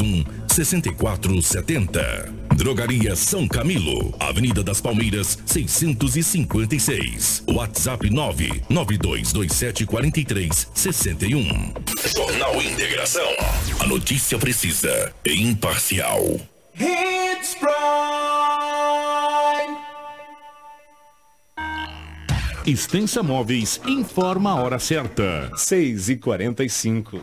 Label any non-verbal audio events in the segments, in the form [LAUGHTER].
1 6470. Drogaria São Camilo, Avenida das Palmeiras, 656. WhatsApp 992274361. Jornal Integração. A notícia precisa e imparcial. Hits Prime. Extensa Móveis informa a hora certa. 6 e 45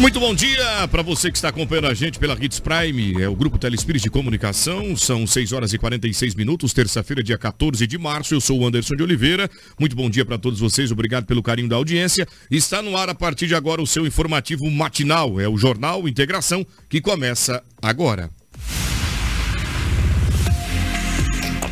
Muito bom dia para você que está acompanhando a gente pela Hits Prime, é o Grupo Telespires de Comunicação, são 6 horas e 46 minutos, terça-feira, dia 14 de março, eu sou o Anderson de Oliveira, muito bom dia para todos vocês, obrigado pelo carinho da audiência, está no ar a partir de agora o seu informativo matinal, é o Jornal Integração, que começa agora.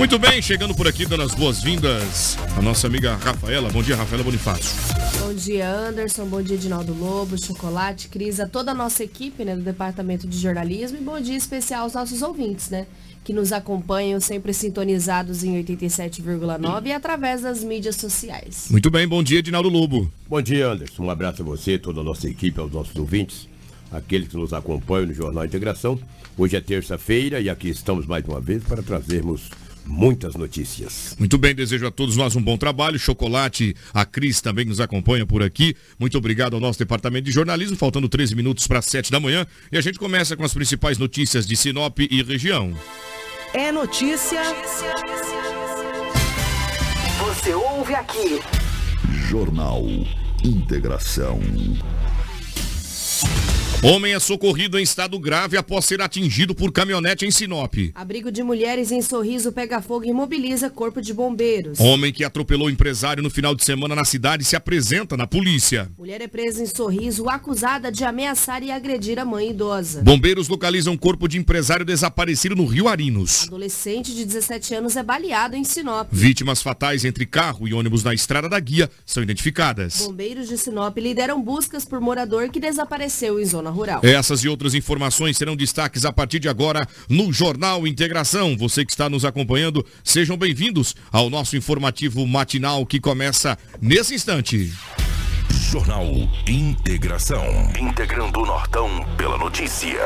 Muito bem, chegando por aqui, dando as boas-vindas a nossa amiga Rafaela. Bom dia, Rafaela Bonifácio. Bom dia, Anderson. Bom dia, Edinaldo Lobo, Chocolate, Cris, a toda a nossa equipe né, do Departamento de Jornalismo. E bom dia especial aos nossos ouvintes, né? Que nos acompanham sempre sintonizados em 87,9 e através das mídias sociais. Muito bem, bom dia, Edinaldo Lobo. Bom dia, Anderson. Um abraço a você, toda a nossa equipe, aos nossos ouvintes, aqueles que nos acompanham no Jornal Integração. Hoje é terça-feira e aqui estamos mais uma vez para trazermos muitas notícias. Muito bem, desejo a todos nós um bom trabalho. Chocolate, a Cris também nos acompanha por aqui. Muito obrigado ao nosso departamento de jornalismo, faltando 13 minutos para 7 da manhã. E a gente começa com as principais notícias de Sinop e região. É notícia. Você ouve aqui. Jornal Integração. Homem é socorrido em estado grave após ser atingido por caminhonete em Sinop. Abrigo de mulheres em Sorriso pega fogo e imobiliza corpo de bombeiros. Homem que atropelou empresário no final de semana na cidade se apresenta na polícia. Mulher é presa em Sorriso acusada de ameaçar e agredir a mãe idosa. Bombeiros localizam corpo de empresário desaparecido no Rio Arinos. Adolescente de 17 anos é baleado em Sinop. Vítimas fatais entre carro e ônibus na estrada da guia são identificadas. Bombeiros de Sinop lideram buscas por morador que desapareceu em zona rural. Essas e outras informações serão destaques a partir de agora no Jornal Integração. Você que está nos acompanhando, sejam bem-vindos ao nosso informativo matinal que começa nesse instante. Jornal Integração. Integrando o Nortão pela notícia.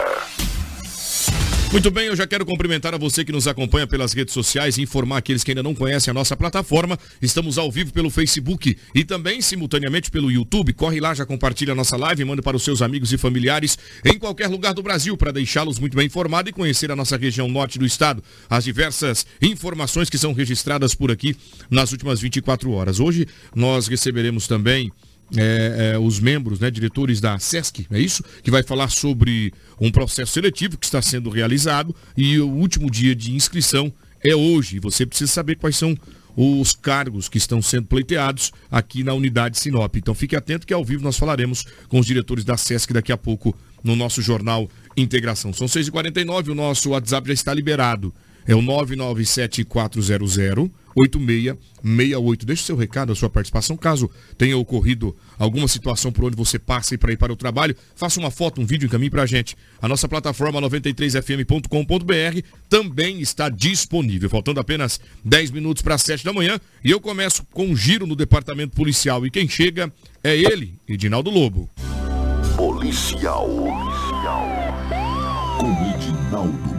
Muito bem, eu já quero cumprimentar a você que nos acompanha pelas redes sociais e informar aqueles que ainda não conhecem a nossa plataforma. Estamos ao vivo pelo Facebook e também simultaneamente pelo YouTube. Corre lá, já compartilha a nossa live, manda para os seus amigos e familiares em qualquer lugar do Brasil para deixá-los muito bem informados e conhecer a nossa região norte do estado. As diversas informações que são registradas por aqui nas últimas 24 horas. Hoje nós receberemos também é, é, os membros, né, diretores da SESC, é isso? Que vai falar sobre um processo seletivo que está sendo realizado e o último dia de inscrição é hoje. Você precisa saber quais são os cargos que estão sendo pleiteados aqui na unidade Sinop. Então fique atento que ao vivo nós falaremos com os diretores da SESC daqui a pouco no nosso jornal Integração. São 6h49, o nosso WhatsApp já está liberado. É o 997-400-8668. Deixe seu recado, a sua participação. Caso tenha ocorrido alguma situação por onde você passa e para ir para o trabalho, faça uma foto, um vídeo, encaminhe para a gente. A nossa plataforma 93fm.com.br também está disponível. Faltando apenas 10 minutos para as 7 da manhã. E eu começo com um giro no departamento policial. E quem chega é ele, Edinaldo Lobo. Policial. Policial. Com Edinaldo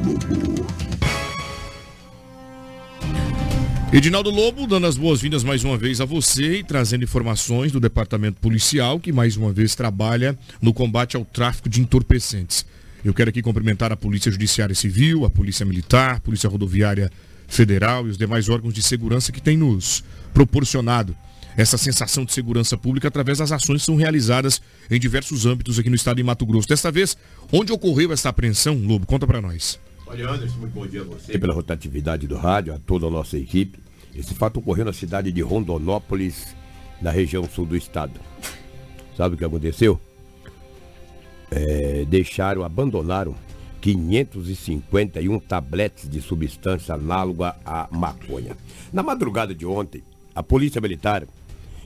Edinaldo Lobo, dando as boas-vindas mais uma vez a você e trazendo informações do Departamento Policial, que mais uma vez trabalha no combate ao tráfico de entorpecentes. Eu quero aqui cumprimentar a Polícia Judiciária Civil, a Polícia Militar, a Polícia Rodoviária Federal e os demais órgãos de segurança que têm nos proporcionado essa sensação de segurança pública através das ações que são realizadas em diversos âmbitos aqui no estado de Mato Grosso. Desta vez, onde ocorreu essa apreensão, Lobo? Conta para nós. Olha, Anderson, muito bom dia a você pela rotatividade do rádio, a toda a nossa equipe. Esse fato ocorreu na cidade de Rondonópolis, na região sul do estado. Sabe o que aconteceu? É, deixaram, abandonaram 551 tabletes de substância análoga à maconha. Na madrugada de ontem, a Polícia Militar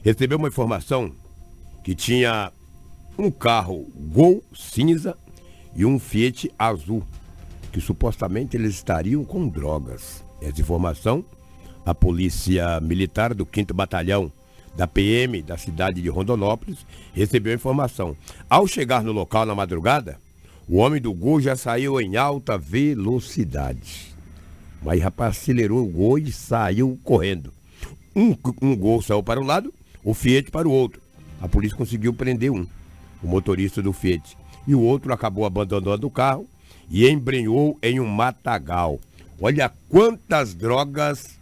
recebeu uma informação que tinha um carro Gol cinza e um Fiat azul, que supostamente eles estariam com drogas. Essa informação, a Polícia Militar do 5 Batalhão da PM da cidade de Rondonópolis recebeu a informação. Ao chegar no local na madrugada, o homem do Gol já saiu em alta velocidade. Mas rapaz acelerou o Gol e saiu correndo. Um, um Gol saiu para um lado, o Fiat para o outro. A polícia conseguiu prender um, o motorista do Fiat. E o outro acabou abandonando o carro e embrenhou em um matagal. Olha quantas drogas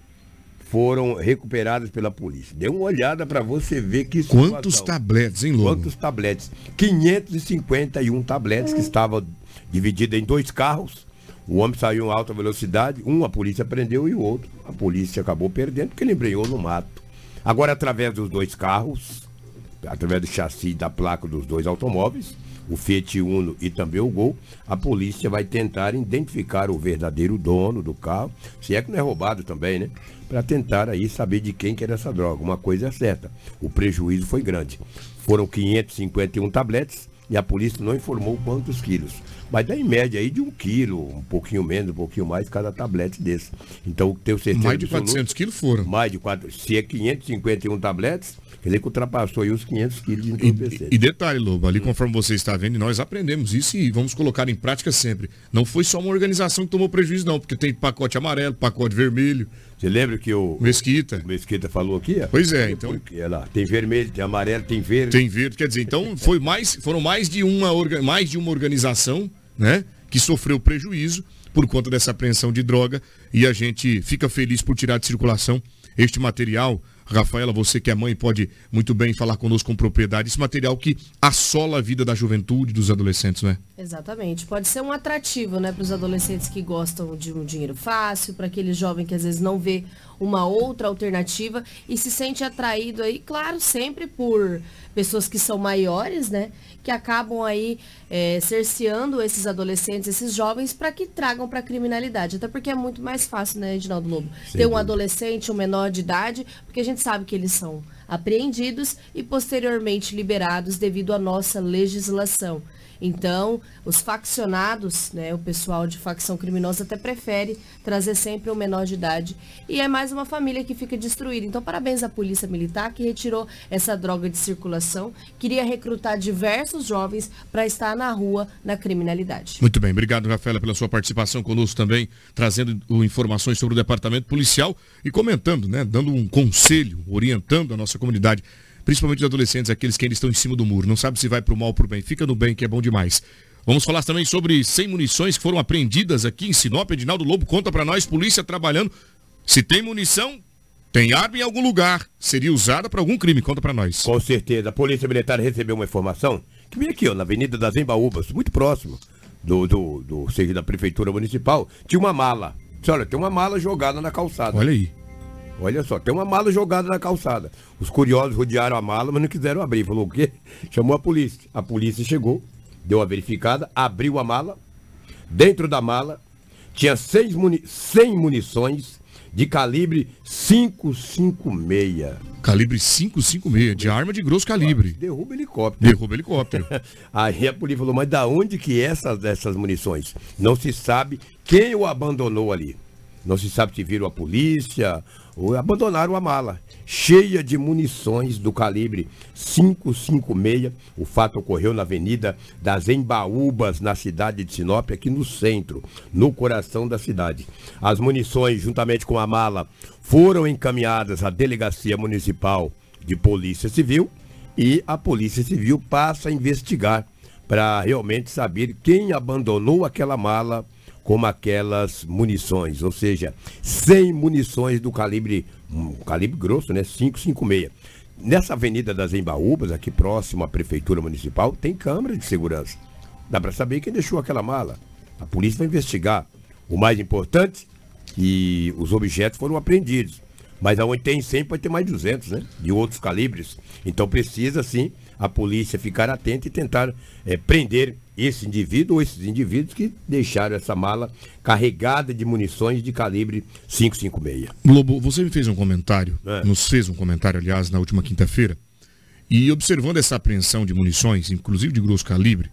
foram recuperadas pela polícia. Dê uma olhada para você ver que situação. Quantos tabletes, hein, Lobo? Quantos tabletes? 551 tabletes que estavam divididos em dois carros. O homem saiu em alta velocidade, um a polícia prendeu e o outro a polícia acabou perdendo porque ele embrenhou no mato. Agora, através dos dois carros, através do chassi da placa dos dois automóveis, o Fiat Uno e também o Gol, a polícia vai tentar identificar o verdadeiro dono do carro, se é que não é roubado também, né? Para tentar aí saber de quem que era essa droga. Uma coisa é certa, o prejuízo foi grande. Foram 551 tabletes e a polícia não informou quantos quilos. Mas dá em média aí de um quilo, um pouquinho menos, um pouquinho mais, cada tablete desse. Então, tenho certeza Mais de 400 quilos foram. Mais de 400. Se é 551 tabletes, quer dizer que ultrapassou aí os 500 quilos de entorpecente. E, e detalhe, Lobo, ali conforme você está vendo, nós aprendemos isso e vamos colocar em prática sempre. Não foi só uma organização que tomou prejuízo, não, porque tem pacote amarelo, pacote vermelho. Você lembra que o Mesquita. O Mesquita falou aqui? Ó, pois é, então. Lá, tem vermelho, tem amarelo, tem verde. Tem verde, quer dizer, então foi mais, foram mais de uma, mais de uma organização, né? Que sofreu prejuízo por conta dessa apreensão de droga e a gente fica feliz por tirar de circulação este material Rafaela, você que é mãe pode muito bem falar conosco com propriedade. Esse material que assola a vida da juventude, dos adolescentes, né? Exatamente. Pode ser um atrativo, né, para os adolescentes que gostam de um dinheiro fácil, para aquele jovem que às vezes não vê uma outra alternativa e se sente atraído aí, claro, sempre por pessoas que são maiores, né? Que acabam aí é, cerceando esses adolescentes, esses jovens, para que tragam para a criminalidade. Até porque é muito mais fácil, né, Edinaldo Lobo? Sim, Ter um adolescente, um menor de idade, porque a gente sabe que eles são apreendidos e posteriormente liberados devido à nossa legislação. Então, os faccionados, né, o pessoal de facção criminosa até prefere trazer sempre um menor de idade. E é mais uma família que fica destruída. Então, parabéns à Polícia Militar que retirou essa droga de circulação. Queria recrutar diversos jovens para estar na rua na criminalidade. Muito bem, obrigado, Rafaela, pela sua participação conosco também, trazendo informações sobre o departamento policial e comentando, né, dando um conselho, orientando a nossa comunidade principalmente os adolescentes, aqueles que ainda estão em cima do muro, não sabe se vai para o mal ou para o bem, fica no bem, que é bom demais. Vamos falar também sobre 100 munições que foram apreendidas aqui em Sinop. Edinaldo Lobo conta para nós, polícia trabalhando. Se tem munição, tem arma em algum lugar. Seria usada para algum crime. Conta para nós. Com certeza. A Polícia Militar recebeu uma informação que vem aqui, ó, na Avenida das Embaúbas, muito próximo do, do, do, seja da Prefeitura Municipal. Tinha uma mala. Olha, tem uma mala jogada na calçada. Olha aí. Olha só, tem uma mala jogada na calçada. Os curiosos rodearam a mala, mas não quiseram abrir. Falou o quê? [LAUGHS] Chamou a polícia. A polícia chegou, deu a verificada, abriu a mala. Dentro da mala tinha 100, muni 100 munições de calibre 556. Calibre 556, de arma de grosso calibre. Derruba helicóptero. Derruba helicóptero. [LAUGHS] Aí a polícia falou, mas da onde que essas, essas munições? Não se sabe quem o abandonou ali. Não se sabe se viram a polícia abandonaram a mala, cheia de munições do calibre 556. O fato ocorreu na Avenida das Embaúbas, na cidade de Sinop, aqui no centro, no coração da cidade. As munições, juntamente com a mala, foram encaminhadas à Delegacia Municipal de Polícia Civil e a Polícia Civil passa a investigar para realmente saber quem abandonou aquela mala com aquelas munições, ou seja, 100 munições do calibre, um calibre grosso, né, 556. Nessa Avenida das Embaúbas, aqui próximo à Prefeitura Municipal, tem câmera de segurança. Dá para saber quem deixou aquela mala. A polícia vai investigar. O mais importante, que os objetos foram apreendidos. Mas aonde tem 100 pode ter mais 200, né? De outros calibres. Então precisa, sim, a polícia ficar atenta e tentar é, prender esse indivíduo ou esses indivíduos que deixaram essa mala carregada de munições de calibre 556. Lobo, você me fez um comentário, é. nos fez um comentário, aliás, na última quinta-feira, e observando essa apreensão de munições, inclusive de grosso calibre,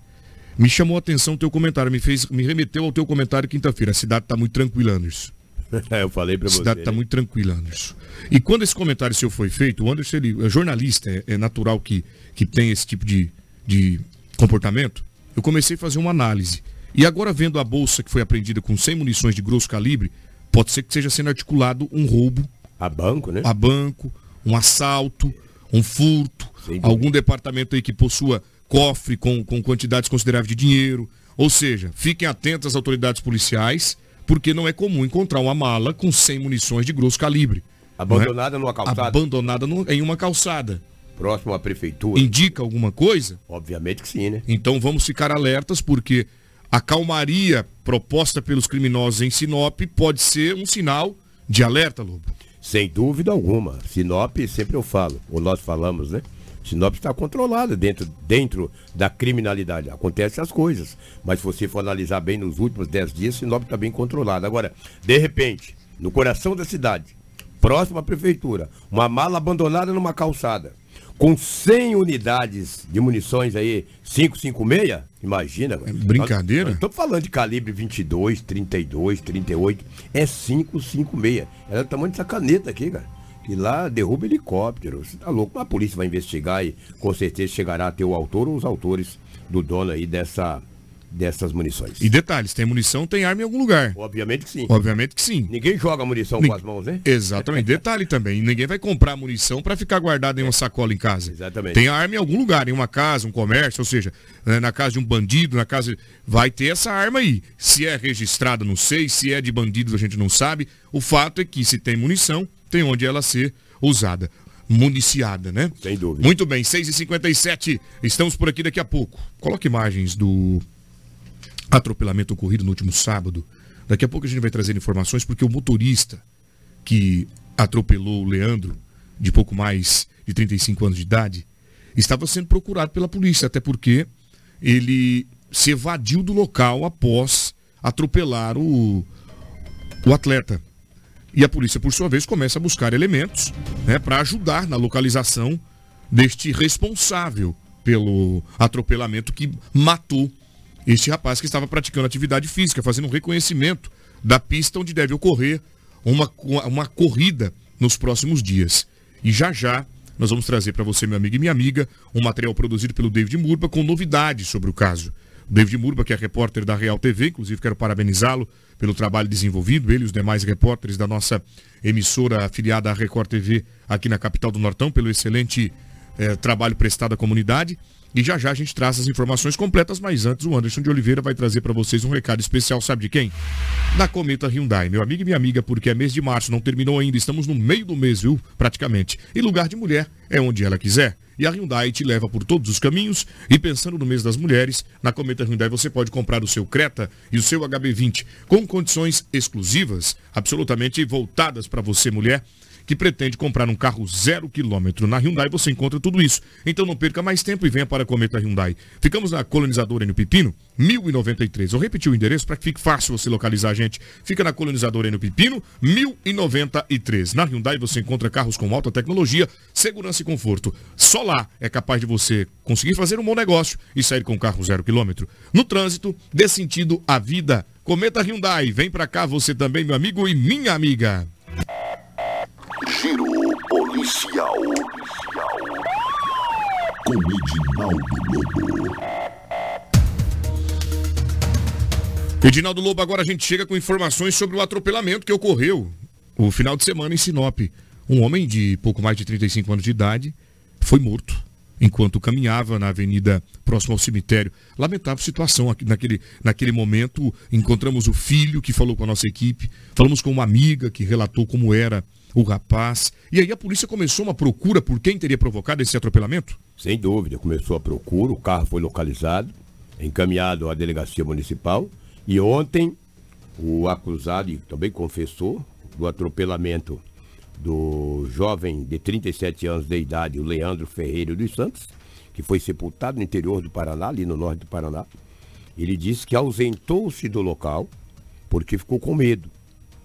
me chamou a atenção o teu comentário, me fez, me remeteu ao teu comentário quinta-feira. A cidade está muito tranquila, Anderson. [LAUGHS] Eu falei para você. A cidade está muito tranquila, Anderson. E quando esse comentário seu foi feito, o Anderson ele, é jornalista, é, é natural que, que tem esse tipo de, de comportamento. Eu comecei a fazer uma análise. E agora vendo a bolsa que foi apreendida com 100 munições de grosso calibre, pode ser que seja sendo articulado um roubo. A banco, né? A banco, um assalto, um furto, algum departamento aí que possua cofre com, com quantidades consideráveis de dinheiro. Ou seja, fiquem atentos às autoridades policiais, porque não é comum encontrar uma mala com 100 munições de grosso calibre. Abandonada é? numa calçada? Abandonada no, em uma calçada. Próximo à prefeitura. Indica alguma coisa? Obviamente que sim, né? Então vamos ficar alertas, porque a calmaria proposta pelos criminosos em Sinop pode ser um sinal de alerta, Lobo. Sem dúvida alguma. Sinop, sempre eu falo, ou nós falamos, né? Sinop está controlada dentro, dentro da criminalidade. Acontecem as coisas. Mas se você for analisar bem nos últimos 10 dias, Sinop está bem controlada. Agora, de repente, no coração da cidade, próximo à prefeitura, uma mala abandonada numa calçada, com 100 unidades de munições aí, 556, imagina. É brincadeira? Estamos falando de calibre 22, 32, 38, é 556. É o tamanho dessa caneta aqui, cara que lá derruba helicóptero. Você tá louco? A polícia vai investigar e com certeza chegará a ter o autor ou os autores do dono aí dessa, dessas munições. E detalhes, tem munição, tem arma em algum lugar. Obviamente que sim. Obviamente que sim. Ninguém joga munição Nin... com as mãos, né? Exatamente. Detalhe também, ninguém vai comprar munição para ficar guardada em uma sacola em casa. Exatamente. Tem arma em algum lugar, em uma casa, um comércio, ou seja, né, na casa de um bandido, na casa vai ter essa arma aí. Se é registrada, não sei, se é de bandidos, a gente não sabe. O fato é que se tem munição, tem onde ela ser usada. Municiada, né? Sem dúvida. Muito bem, 6h57, estamos por aqui daqui a pouco. Coloque imagens do atropelamento ocorrido no último sábado. Daqui a pouco a gente vai trazer informações, porque o motorista que atropelou o Leandro, de pouco mais de 35 anos de idade, estava sendo procurado pela polícia, até porque ele se evadiu do local após atropelar o, o atleta. E a polícia, por sua vez, começa a buscar elementos né, para ajudar na localização deste responsável pelo atropelamento que matou este rapaz que estava praticando atividade física, fazendo um reconhecimento da pista onde deve ocorrer uma, uma corrida nos próximos dias. E já já nós vamos trazer para você, meu amigo e minha amiga, um material produzido pelo David Murba com novidades sobre o caso. David Murba, que é repórter da Real TV, inclusive quero parabenizá-lo pelo trabalho desenvolvido, ele e os demais repórteres da nossa emissora afiliada à Record TV aqui na capital do Nortão, pelo excelente eh, trabalho prestado à comunidade. E já já a gente traz as informações completas, mas antes o Anderson de Oliveira vai trazer para vocês um recado especial, sabe de quem? Da Cometa Hyundai, meu amigo e minha amiga, porque é mês de março, não terminou ainda, estamos no meio do mês, viu? Praticamente. E lugar de mulher é onde ela quiser. E a Hyundai te leva por todos os caminhos. E pensando no mês das mulheres, na Cometa Hyundai você pode comprar o seu Creta e o seu HB20 com condições exclusivas, absolutamente voltadas para você, mulher que pretende comprar um carro zero quilômetro. Na Hyundai você encontra tudo isso. Então não perca mais tempo e venha para a Cometa Hyundai. Ficamos na colonizadora no Pepino, 1093. Eu repeti o endereço para que fique fácil você localizar a gente. Fica na colonizadora no Pepino, 1093. Na Hyundai você encontra carros com alta tecnologia, segurança e conforto. Só lá é capaz de você conseguir fazer um bom negócio e sair com um carro zero quilômetro. No trânsito, dê sentido à vida. Cometa Hyundai, vem para cá você também, meu amigo e minha amiga. Com Edinaldo Lobo. Edinaldo Lobo, agora a gente chega com informações sobre o atropelamento que ocorreu o final de semana em Sinop. Um homem de pouco mais de 35 anos de idade foi morto enquanto caminhava na avenida próximo ao cemitério. Lamentável situação naquele, naquele momento. Encontramos o filho que falou com a nossa equipe, falamos com uma amiga que relatou como era o rapaz. E aí a polícia começou uma procura por quem teria provocado esse atropelamento? Sem dúvida, começou a procura, o carro foi localizado, encaminhado à delegacia municipal e ontem o acusado também confessou do atropelamento do jovem de 37 anos de idade, o Leandro Ferreira dos Santos, que foi sepultado no interior do Paraná, ali no norte do Paraná. Ele disse que ausentou-se do local porque ficou com medo.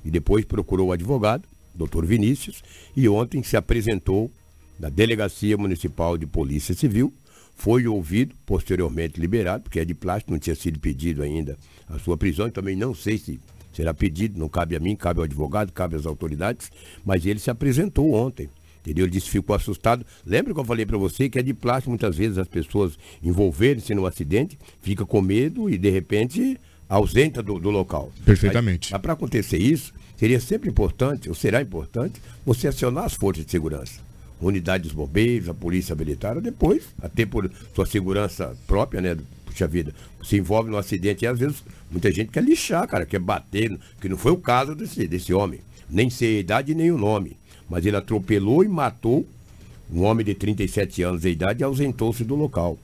E depois procurou o advogado, doutor Vinícius, e ontem se apresentou na Delegacia Municipal de Polícia Civil, foi ouvido, posteriormente liberado, porque é de plástico, não tinha sido pedido ainda a sua prisão, e também não sei se será pedido, não cabe a mim, cabe ao advogado, cabe às autoridades, mas ele se apresentou ontem. Entendeu? Ele disse ficou assustado. Lembra que eu falei para você que é de plástico, muitas vezes as pessoas envolverem-se num acidente, fica com medo e de repente ausenta do, do local. Perfeitamente. Mas, mas para acontecer isso, seria sempre importante, ou será importante, você acionar as forças de segurança unidade dos bombeiros, a polícia militar, depois, até por sua segurança própria, né? Puxa vida, se envolve no acidente e às vezes muita gente quer lixar, cara, quer bater, que não foi o caso desse, desse homem. Nem sei a idade nem o nome. Mas ele atropelou e matou um homem de 37 anos de idade e ausentou-se do local.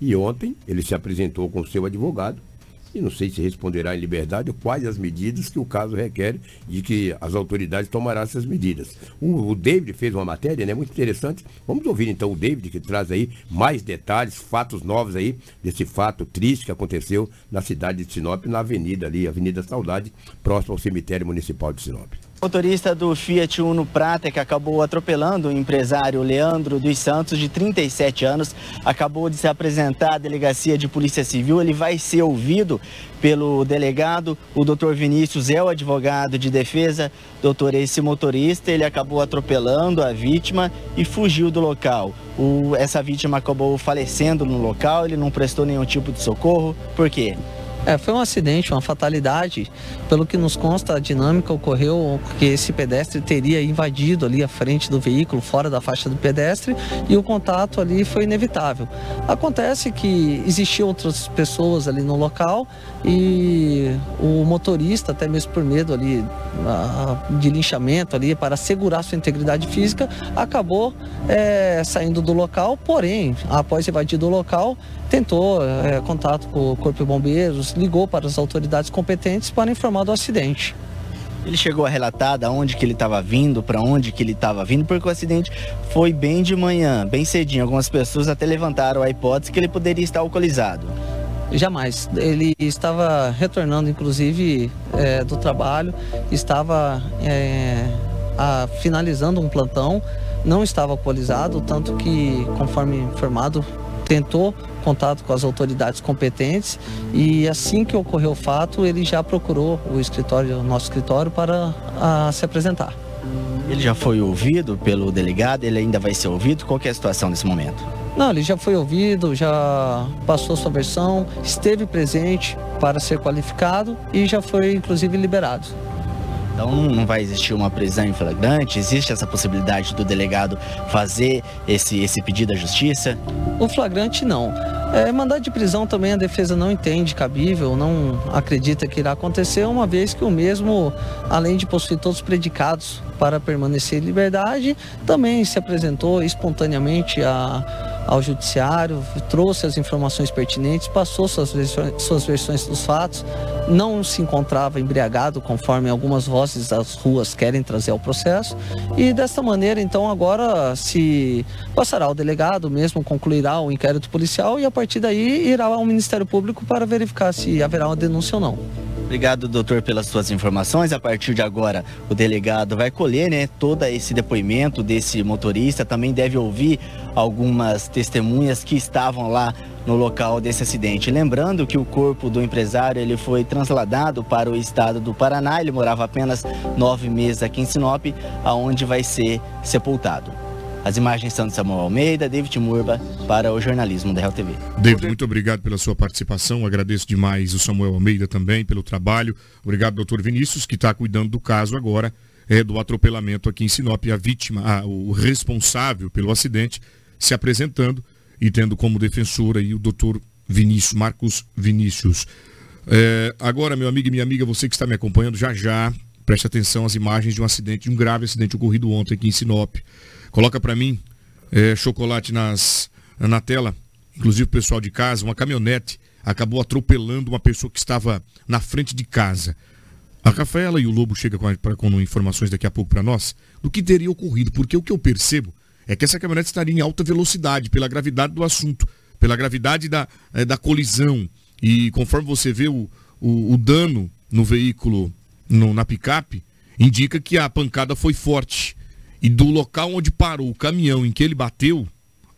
E ontem ele se apresentou com seu advogado e não sei se responderá em liberdade quais as medidas que o caso requer e que as autoridades tomarão essas medidas. O, o, David fez uma matéria, né, muito interessante. Vamos ouvir então o David que traz aí mais detalhes, fatos novos aí desse fato triste que aconteceu na cidade de Sinop, na avenida ali, Avenida Saudade, próximo ao cemitério municipal de Sinop. Motorista do Fiat Uno Prata que acabou atropelando o empresário Leandro dos Santos, de 37 anos, acabou de se apresentar à delegacia de Polícia Civil. Ele vai ser ouvido pelo delegado, o doutor Vinícius é o advogado de defesa. Doutor, esse motorista, ele acabou atropelando a vítima e fugiu do local. O, essa vítima acabou falecendo no local, ele não prestou nenhum tipo de socorro. Por quê? É, foi um acidente, uma fatalidade. Pelo que nos consta, a dinâmica ocorreu que esse pedestre teria invadido ali a frente do veículo, fora da faixa do pedestre, e o contato ali foi inevitável. Acontece que existiam outras pessoas ali no local e o motorista, até mesmo por medo ali de linchamento ali, para assegurar sua integridade física, acabou é, saindo do local, porém, após invadir do local, tentou é, contato com o Corpo de Bombeiros, ligou para as autoridades competentes para informar do acidente. Ele chegou a relatar da onde que ele estava vindo, para onde que ele estava vindo, porque o acidente foi bem de manhã, bem cedinho. Algumas pessoas até levantaram a hipótese que ele poderia estar alcoolizado. Jamais. Ele estava retornando, inclusive, é, do trabalho, estava é, a, finalizando um plantão, não estava alcoolizado, tanto que, conforme informado, tentou contato com as autoridades competentes e assim que ocorreu o fato, ele já procurou o escritório, o nosso escritório, para a, se apresentar. Ele já foi ouvido pelo delegado, ele ainda vai ser ouvido? Qual é a situação nesse momento? Não, ele já foi ouvido, já passou sua versão, esteve presente para ser qualificado e já foi inclusive liberado. Então não vai existir uma prisão em flagrante? Existe essa possibilidade do delegado fazer esse, esse pedido à justiça? O flagrante não. É, mandado de prisão também a defesa não entende cabível, não acredita que irá acontecer, uma vez que o mesmo, além de possuir todos os predicados para permanecer em liberdade, também se apresentou espontaneamente a ao judiciário, trouxe as informações pertinentes, passou suas versões, suas versões dos fatos, não se encontrava embriagado, conforme algumas vozes das ruas querem trazer ao processo, e desta maneira, então, agora se passará ao delegado, mesmo concluirá o inquérito policial e a partir daí irá ao Ministério Público para verificar se haverá uma denúncia ou não. Obrigado, doutor, pelas suas informações. A partir de agora, o delegado vai colher, né, todo esse depoimento desse motorista. Também deve ouvir algumas testemunhas que estavam lá no local desse acidente. Lembrando que o corpo do empresário ele foi trasladado para o estado do Paraná. Ele morava apenas nove meses aqui em Sinop, aonde vai ser sepultado. As imagens são de Samuel Almeida, David Murba, para o jornalismo da Real TV. David, muito obrigado pela sua participação. Agradeço demais o Samuel Almeida também pelo trabalho. Obrigado, doutor Vinícius, que está cuidando do caso agora é, do atropelamento aqui em Sinop. A vítima, a, o responsável pelo acidente, se apresentando e tendo como defensor aí o doutor Vinícius, Marcos Vinícius. É, agora, meu amigo e minha amiga, você que está me acompanhando, já já, preste atenção às imagens de um acidente, de um grave acidente ocorrido ontem aqui em Sinop. Coloca para mim é, chocolate nas, na tela, inclusive o pessoal de casa, uma caminhonete acabou atropelando uma pessoa que estava na frente de casa. A Rafaela e o Lobo chegam com, com informações daqui a pouco para nós do que teria ocorrido, porque o que eu percebo é que essa caminhonete estaria em alta velocidade, pela gravidade do assunto, pela gravidade da, é, da colisão. E conforme você vê o, o, o dano no veículo, no, na picape, indica que a pancada foi forte. E do local onde parou o caminhão em que ele bateu,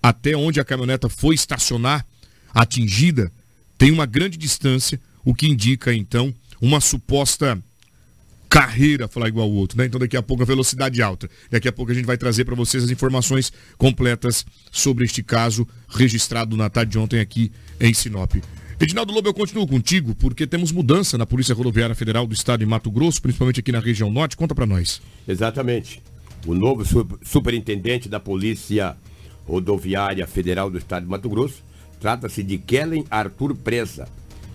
até onde a caminhoneta foi estacionar, atingida, tem uma grande distância, o que indica então uma suposta carreira, falar igual o outro, né? Então daqui a pouco a velocidade alta. Daqui a pouco a gente vai trazer para vocês as informações completas sobre este caso registrado na tarde de ontem aqui em Sinop. Edinaldo Lobo, eu continuo contigo porque temos mudança na Polícia Rodoviária Federal do Estado de Mato Grosso, principalmente aqui na região norte. Conta para nós. Exatamente. O novo superintendente da Polícia Rodoviária Federal do Estado de Mato Grosso trata-se de Kellen Arthur Presa.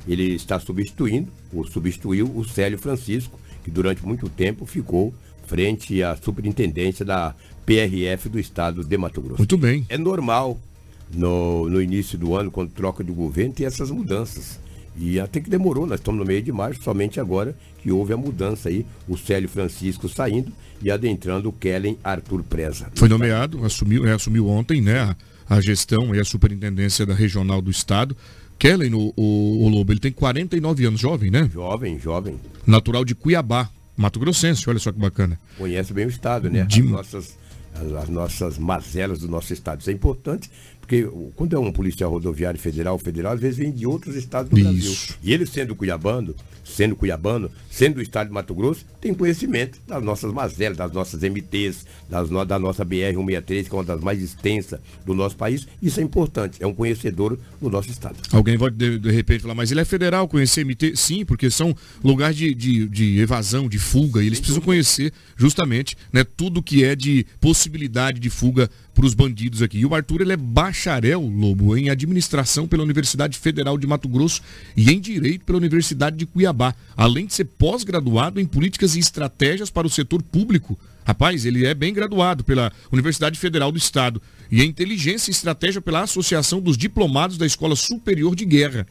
Ele está substituindo, ou substituiu, o Célio Francisco, que durante muito tempo ficou frente à superintendência da PRF do estado de Mato Grosso. Muito bem. É normal no, no início do ano, quando troca de governo, ter essas mudanças. E até que demorou, nós estamos no meio de março, somente agora que houve a mudança aí, o Célio Francisco saindo e adentrando o Kellen Arthur Preza. Foi nomeado, assumiu, é, assumiu ontem, né, a, a, gestão e a superintendência da regional do estado. Kellen, o, o, o Lobo, ele tem 49 anos, jovem, né? Jovem, jovem. Natural de Cuiabá, Mato Grossense, olha só que bacana. Conhece bem o estado, né? De... As, nossas, as, as nossas mazelas do nosso estado. Isso é importante, porque quando é um policial rodoviário federal, federal, às vezes vem de outros estados do Isso. Brasil. E ele sendo cuiabano, sendo cuiabano, sendo do estado de Mato Grosso, tem conhecimento das nossas mazelas, das nossas MTs, das no, da nossa BR-163, que é uma das mais extensas do nosso país. Isso é importante, é um conhecedor do nosso estado. Alguém pode, de, de repente, falar, mas ele é federal, conhecer MT? Sim, porque são lugares de, de, de evasão, de fuga, e eles precisam conhecer justamente né, tudo que é de possibilidade de fuga para os bandidos aqui. E o Arthur ele é bacharel, Lobo, em administração pela Universidade Federal de Mato Grosso e em direito pela Universidade de Cuiabá, além de ser pós-graduado em políticas e estratégias para o setor público. Rapaz, ele é bem graduado pela Universidade Federal do Estado e em inteligência e estratégia pela Associação dos Diplomados da Escola Superior de Guerra.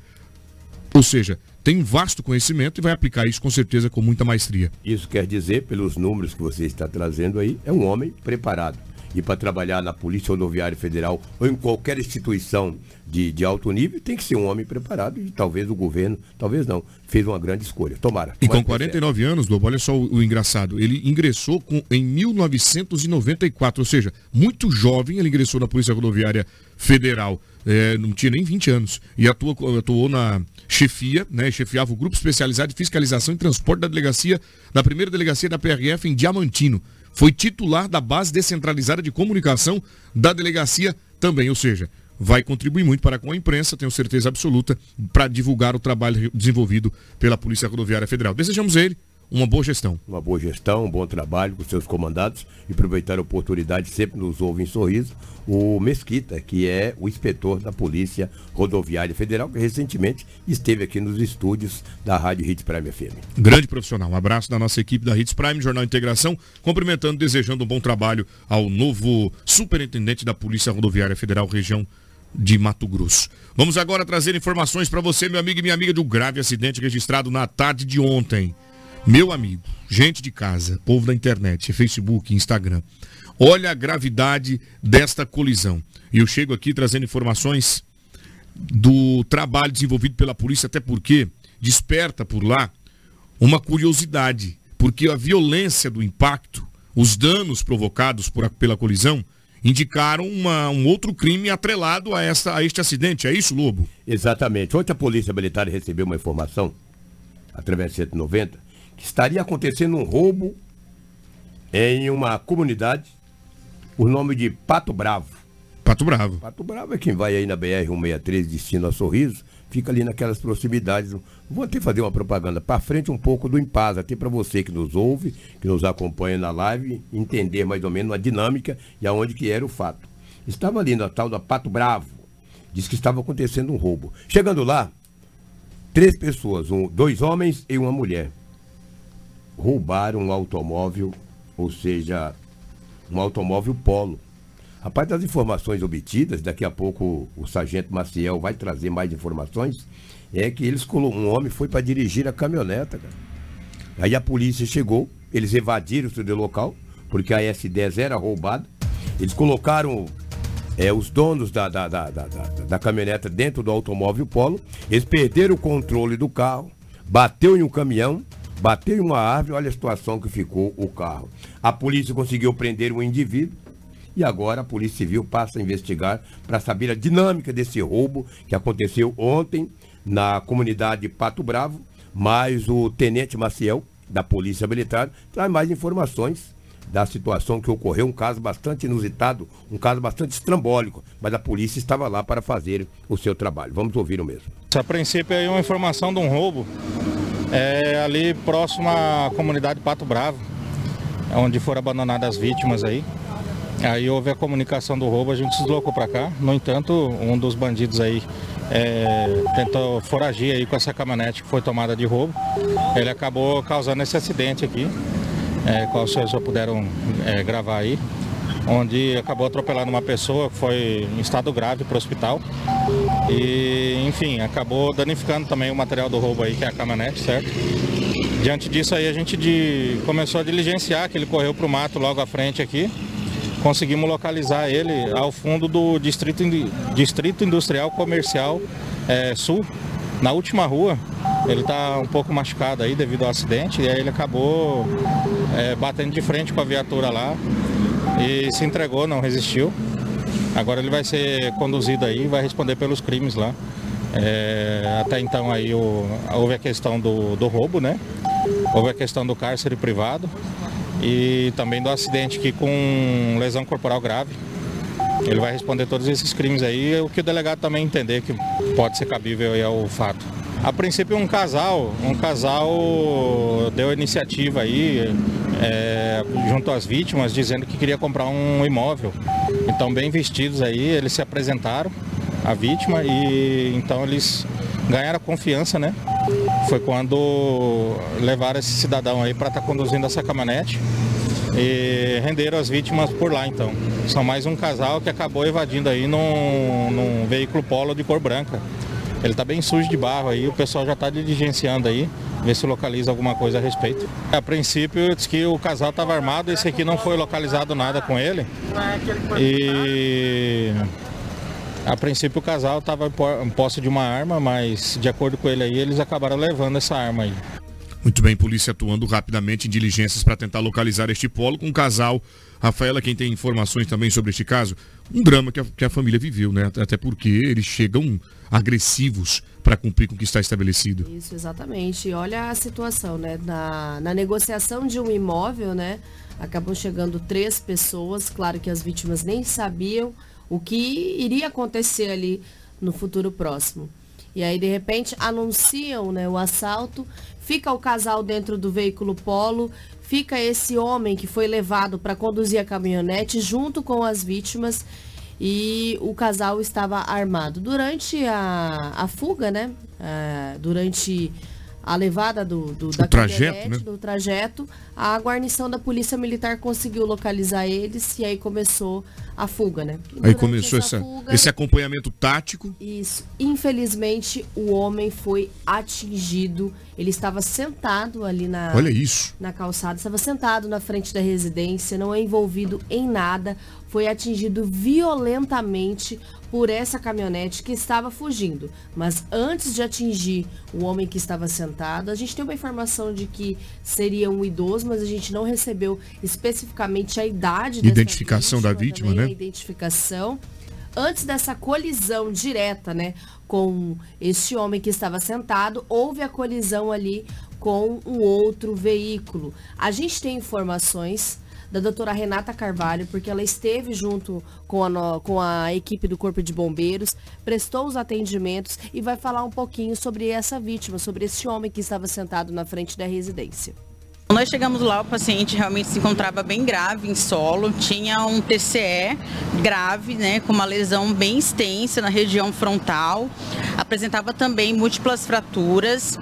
Ou seja, tem um vasto conhecimento e vai aplicar isso com certeza com muita maestria. Isso quer dizer, pelos números que você está trazendo aí, é um homem preparado e para trabalhar na Polícia Rodoviária Federal ou em qualquer instituição de, de alto nível, tem que ser um homem preparado e talvez o governo, talvez não, fez uma grande escolha. Tomara. E com 49 anos, Lobo, olha só o, o engraçado, ele ingressou com, em 1994, ou seja, muito jovem ele ingressou na Polícia Rodoviária Federal. É, não tinha nem 20 anos. E atuou, atuou na chefia, né? Chefiava o Grupo Especializado de Fiscalização e Transporte da Delegacia, da primeira delegacia da PRF em Diamantino foi titular da base descentralizada de comunicação da delegacia também, ou seja, vai contribuir muito para com a imprensa, tenho certeza absoluta, para divulgar o trabalho desenvolvido pela Polícia Rodoviária Federal. Desejamos ele uma boa gestão. Uma boa gestão, um bom trabalho com seus comandados e aproveitar a oportunidade, sempre nos ouve em sorriso, o Mesquita, que é o inspetor da Polícia Rodoviária Federal, que recentemente esteve aqui nos estúdios da Rádio Hits Prime FM. Grande profissional. Um abraço da nossa equipe da Hits Prime, Jornal Integração, cumprimentando, desejando um bom trabalho ao novo superintendente da Polícia Rodoviária Federal, região de Mato Grosso. Vamos agora trazer informações para você, meu amigo e minha amiga, de um grave acidente registrado na tarde de ontem. Meu amigo, gente de casa, povo da internet, Facebook, Instagram, olha a gravidade desta colisão. E eu chego aqui trazendo informações do trabalho desenvolvido pela polícia, até porque desperta por lá uma curiosidade, porque a violência do impacto, os danos provocados por, pela colisão, indicaram uma, um outro crime atrelado a, esta, a este acidente. É isso, Lobo? Exatamente. Ontem a Polícia Militar recebeu uma informação, através de 190, que estaria acontecendo um roubo em uma comunidade, o nome de Pato Bravo. Pato Bravo. Pato Bravo é quem vai aí na BR-163, destino a Sorriso, fica ali naquelas proximidades. Vou até fazer uma propaganda para frente um pouco do Impasa, até para você que nos ouve, que nos acompanha na live, entender mais ou menos a dinâmica e aonde que era o fato. Estava ali na tal da Pato Bravo, disse que estava acontecendo um roubo. Chegando lá, três pessoas, um, dois homens e uma mulher, roubaram um automóvel, ou seja, um automóvel polo. Rapaz, das informações obtidas, daqui a pouco o sargento Maciel vai trazer mais informações, é que eles um homem foi para dirigir a caminhoneta, cara. Aí a polícia chegou, eles evadiram-se do local, porque a S10 era roubada. Eles colocaram é, os donos da, da, da, da, da caminhoneta dentro do automóvel Polo. Eles perderam o controle do carro, bateu em um caminhão, bateu em uma árvore, olha a situação que ficou o carro. A polícia conseguiu prender um indivíduo e agora a Polícia Civil passa a investigar para saber a dinâmica desse roubo que aconteceu ontem na comunidade Pato Bravo, mas o Tenente Maciel, da Polícia Militar, traz mais informações da situação que ocorreu, um caso bastante inusitado, um caso bastante estrambólico, mas a polícia estava lá para fazer o seu trabalho. Vamos ouvir o mesmo. A princípio é uma informação de um roubo é, ali próximo à comunidade Pato Bravo, onde foram abandonadas as vítimas aí. Aí houve a comunicação do roubo, a gente se deslocou para cá. No entanto, um dos bandidos aí é, tentou foragir aí com essa caminhonete que foi tomada de roubo. Ele acabou causando esse acidente aqui é, qual senhores já puderam é, gravar aí, onde acabou atropelando uma pessoa que foi em estado grave para o hospital. E, enfim, acabou danificando também o material do roubo aí, que é a caminhonete, certo? Diante disso aí a gente de, começou a diligenciar, que ele correu para o mato logo à frente aqui. Conseguimos localizar ele ao fundo do Distrito, Distrito Industrial Comercial é, Sul, na última rua, ele está um pouco machucado aí devido ao acidente e aí ele acabou é, batendo de frente com a viatura lá e se entregou, não resistiu. Agora ele vai ser conduzido aí vai responder pelos crimes lá. É, até então aí o, houve a questão do, do roubo, né? Houve a questão do cárcere privado e também do acidente aqui com lesão corporal grave. Ele vai responder todos esses crimes aí, o que o delegado também entender que pode ser cabível ao fato. A princípio um casal, um casal deu iniciativa aí é, junto às vítimas dizendo que queria comprar um imóvel. Então bem vestidos aí, eles se apresentaram a vítima e então eles ganharam confiança, né? Foi quando levaram esse cidadão aí para estar tá conduzindo essa caminhonete e renderam as vítimas por lá então. São mais um casal que acabou evadindo aí num, num veículo polo de cor branca. Ele está bem sujo de barro aí, o pessoal já está diligenciando aí, ver se localiza alguma coisa a respeito. A princípio diz que o casal estava armado, esse aqui não foi localizado nada com ele. E a princípio o casal estava em posse de uma arma, mas de acordo com ele aí, eles acabaram levando essa arma aí. Muito bem, polícia atuando rapidamente em diligências para tentar localizar este polo com um casal. Rafaela, quem tem informações também sobre este caso, um drama que a, que a família viveu, né? Até porque eles chegam agressivos para cumprir com o que está estabelecido. Isso, exatamente. E olha a situação, né? Na, na negociação de um imóvel, né? Acabou chegando três pessoas. Claro que as vítimas nem sabiam o que iria acontecer ali no futuro próximo. E aí, de repente, anunciam né, o assalto, fica o casal dentro do veículo polo, fica esse homem que foi levado para conduzir a caminhonete junto com as vítimas e o casal estava armado. Durante a, a fuga, né? Uh, durante a levada do, do da trajeto, né? do trajeto, a guarnição da Polícia Militar conseguiu localizar eles e aí começou a fuga, né? aí começou essa, fuga, esse acompanhamento tático. Isso. Infelizmente, o homem foi atingido. Ele estava sentado ali na, Olha isso. na calçada, estava sentado na frente da residência, não é envolvido em nada, foi atingido violentamente por essa caminhonete que estava fugindo. Mas antes de atingir o homem que estava sentado, a gente tem uma informação de que seria um idoso, mas a gente não recebeu especificamente a idade Identificação vítima, da vítima, né? A identificação. Antes dessa colisão direta, né, com este homem que estava sentado, houve a colisão ali com um outro veículo. A gente tem informações da doutora Renata Carvalho, porque ela esteve junto com a, com a equipe do Corpo de Bombeiros, prestou os atendimentos e vai falar um pouquinho sobre essa vítima, sobre esse homem que estava sentado na frente da residência. Nós chegamos lá, o paciente realmente se encontrava bem grave em solo, tinha um TCE grave, né, com uma lesão bem extensa na região frontal, apresentava também múltiplas fraturas.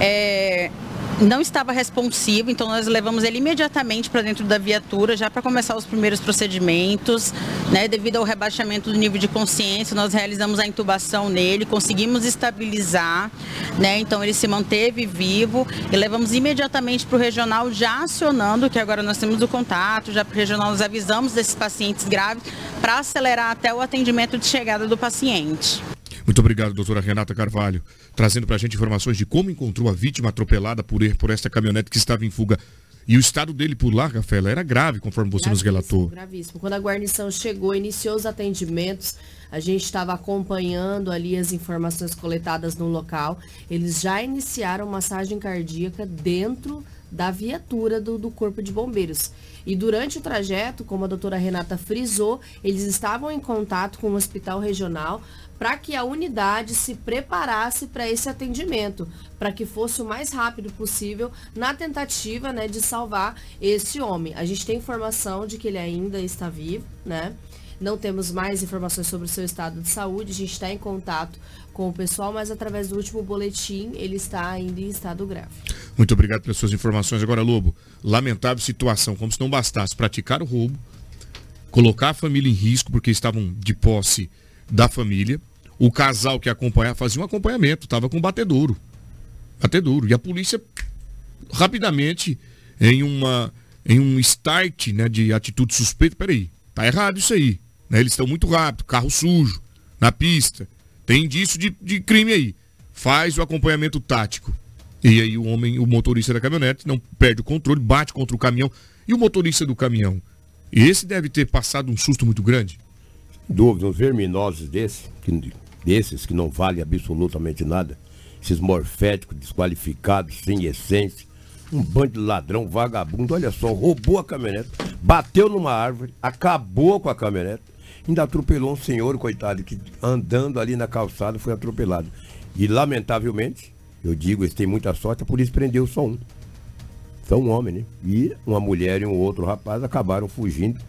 É, não estava responsivo, então nós levamos ele imediatamente para dentro da viatura já para começar os primeiros procedimentos, né? Devido ao rebaixamento do nível de consciência, nós realizamos a intubação nele, conseguimos estabilizar, né? Então ele se manteve vivo e levamos imediatamente para o regional já acionando, que agora nós temos o contato, já para o regional nós avisamos desses pacientes graves para acelerar até o atendimento de chegada do paciente. Muito obrigado, doutora Renata Carvalho, trazendo para a gente informações de como encontrou a vítima atropelada por, por esta caminhonete que estava em fuga. E o estado dele por lá, Rafaela, era grave, conforme você gravíssimo, nos relatou. Gravíssimo. Quando a guarnição chegou, iniciou os atendimentos, a gente estava acompanhando ali as informações coletadas no local. Eles já iniciaram massagem cardíaca dentro da viatura do, do Corpo de Bombeiros. E durante o trajeto, como a doutora Renata frisou, eles estavam em contato com o hospital regional para que a unidade se preparasse para esse atendimento, para que fosse o mais rápido possível na tentativa né, de salvar esse homem. A gente tem informação de que ele ainda está vivo, né? Não temos mais informações sobre o seu estado de saúde, a gente está em contato com o pessoal, mas através do último boletim ele está ainda em estado grave. Muito obrigado pelas suas informações. Agora, Lobo, lamentável situação, como se não bastasse praticar o roubo, colocar a família em risco porque estavam de posse da família. O casal que acompanhava fazia um acompanhamento, estava com batedouro. Batedouro. E a polícia, rapidamente, em, uma, em um start né, de atitude suspeita, peraí, tá errado isso aí. Né? Eles estão muito rápido, carro sujo, na pista. Tem indício de, de crime aí. Faz o acompanhamento tático. E aí o homem, o motorista da caminhonete, não perde o controle, bate contra o caminhão. E o motorista do caminhão? Esse deve ter passado um susto muito grande. Dúvida, uns verminosos desses, que, desses que não valem absolutamente nada, esses morféticos desqualificados, sem essência, um bando de ladrão, vagabundo, olha só, roubou a caminhonete, bateu numa árvore, acabou com a caminhonete, ainda atropelou um senhor, coitado, que andando ali na calçada foi atropelado. E lamentavelmente, eu digo, eles têm muita sorte, a polícia prendeu só um. Só um homem, né? E uma mulher e um outro rapaz acabaram fugindo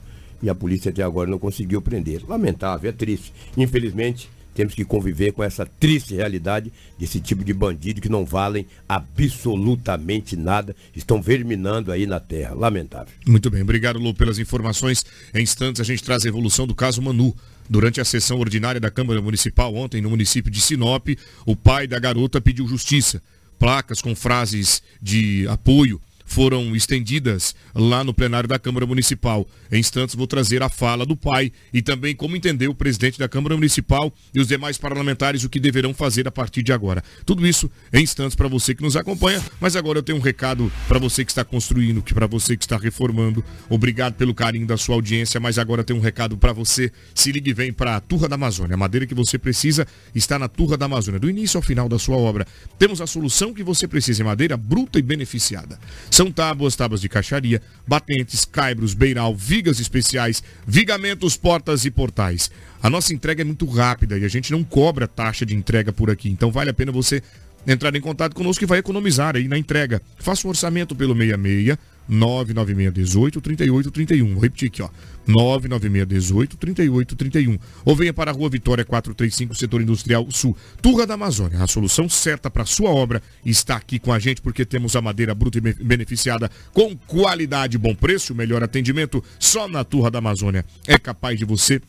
e a polícia até agora não conseguiu prender. Lamentável, é triste. Infelizmente, temos que conviver com essa triste realidade desse tipo de bandido que não valem absolutamente nada, estão verminando aí na terra. Lamentável. Muito bem, obrigado, Lu, pelas informações. Em instantes a gente traz a evolução do caso Manu. Durante a sessão ordinária da Câmara Municipal ontem no município de Sinop, o pai da garota pediu justiça. Placas com frases de apoio foram estendidas lá no plenário da Câmara Municipal. Em instantes vou trazer a fala do pai e também como entendeu o presidente da Câmara Municipal e os demais parlamentares o que deverão fazer a partir de agora. Tudo isso em instantes para você que nos acompanha, mas agora eu tenho um recado para você que está construindo, que para você que está reformando. Obrigado pelo carinho da sua audiência, mas agora tem um recado para você. Se ligue vem para a Turra da Amazônia. A madeira que você precisa está na Turra da Amazônia, do início ao final da sua obra. Temos a solução que você precisa em madeira bruta e beneficiada. São tábuas, tábuas de caixaria, batentes, caibros, beiral, vigas especiais, vigamentos, portas e portais. A nossa entrega é muito rápida e a gente não cobra taxa de entrega por aqui. Então vale a pena você entrar em contato conosco que vai economizar aí na entrega. Faça um orçamento pelo 66 99618 3831. Vou repetir aqui, ó. 99618 3831. Ou venha para a Rua Vitória 435, Setor Industrial Sul. Turra da Amazônia. A solução certa para sua obra está aqui com a gente porque temos a madeira bruta e beneficiada com qualidade bom preço, melhor atendimento só na Turra da Amazônia. É capaz de você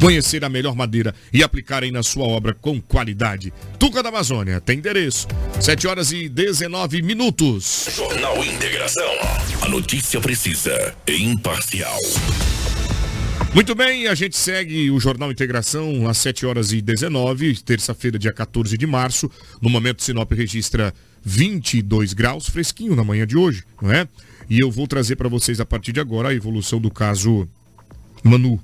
Conhecer a melhor madeira e aplicar aí na sua obra com qualidade. Tuca da Amazônia, tem endereço. 7 horas e 19 minutos. Jornal Integração. A notícia precisa e imparcial. Muito bem, a gente segue o Jornal Integração às 7 horas e 19, terça-feira, dia 14 de março. No momento, Sinop registra 22 graus, fresquinho na manhã de hoje, não é? E eu vou trazer para vocês a partir de agora a evolução do caso Manu.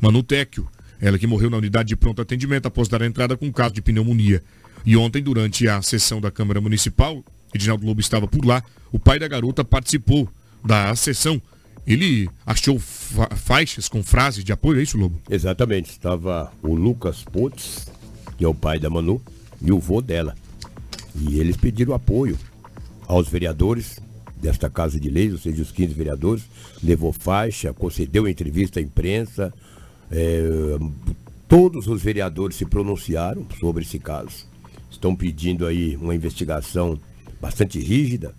Manu Tecchio, ela que morreu na unidade de pronto atendimento após dar entrada com um caso de pneumonia. E ontem, durante a sessão da Câmara Municipal, Edinaldo Lobo estava por lá, o pai da garota participou da sessão. Ele achou fa faixas com frases de apoio, é isso, Lobo? Exatamente. Estava o Lucas Pontes, que é o pai da Manu, e o vô dela. E eles pediram apoio aos vereadores desta Casa de Leis, ou seja, os 15 vereadores, levou faixa, concedeu entrevista à imprensa. É, todos os vereadores se pronunciaram sobre esse caso. Estão pedindo aí uma investigação bastante rígida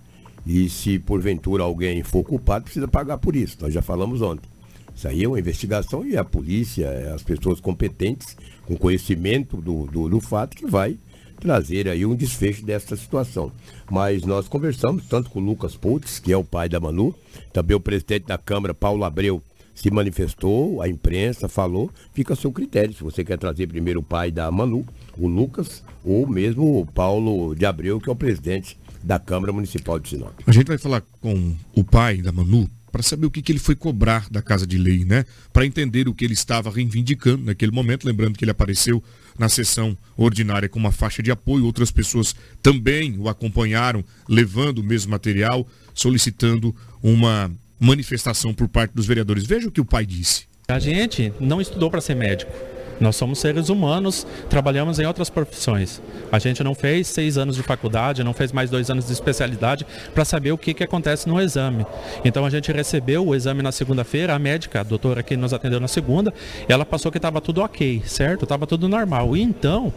e se porventura alguém for culpado, precisa pagar por isso. Nós já falamos ontem. Isso aí é uma investigação e a polícia, as pessoas competentes, com conhecimento do, do, do fato, que vai trazer aí um desfecho dessa situação. Mas nós conversamos tanto com o Lucas Putz, que é o pai da Manu, também o presidente da Câmara, Paulo Abreu, se manifestou, a imprensa falou, fica a seu critério. Se você quer trazer primeiro o pai da Manu, o Lucas, ou mesmo o Paulo de Abreu, que é o presidente da Câmara Municipal de Sinop. A gente vai falar com o pai da Manu para saber o que, que ele foi cobrar da Casa de Lei, né? Para entender o que ele estava reivindicando naquele momento, lembrando que ele apareceu na sessão ordinária com uma faixa de apoio, outras pessoas também o acompanharam, levando o mesmo material, solicitando uma manifestação por parte dos vereadores. Veja o que o pai disse. A gente não estudou para ser médico. Nós somos seres humanos, trabalhamos em outras profissões. A gente não fez seis anos de faculdade, não fez mais dois anos de especialidade para saber o que, que acontece no exame. Então a gente recebeu o exame na segunda-feira, a médica, a doutora que nos atendeu na segunda, ela passou que estava tudo ok, certo? Estava tudo normal. E então,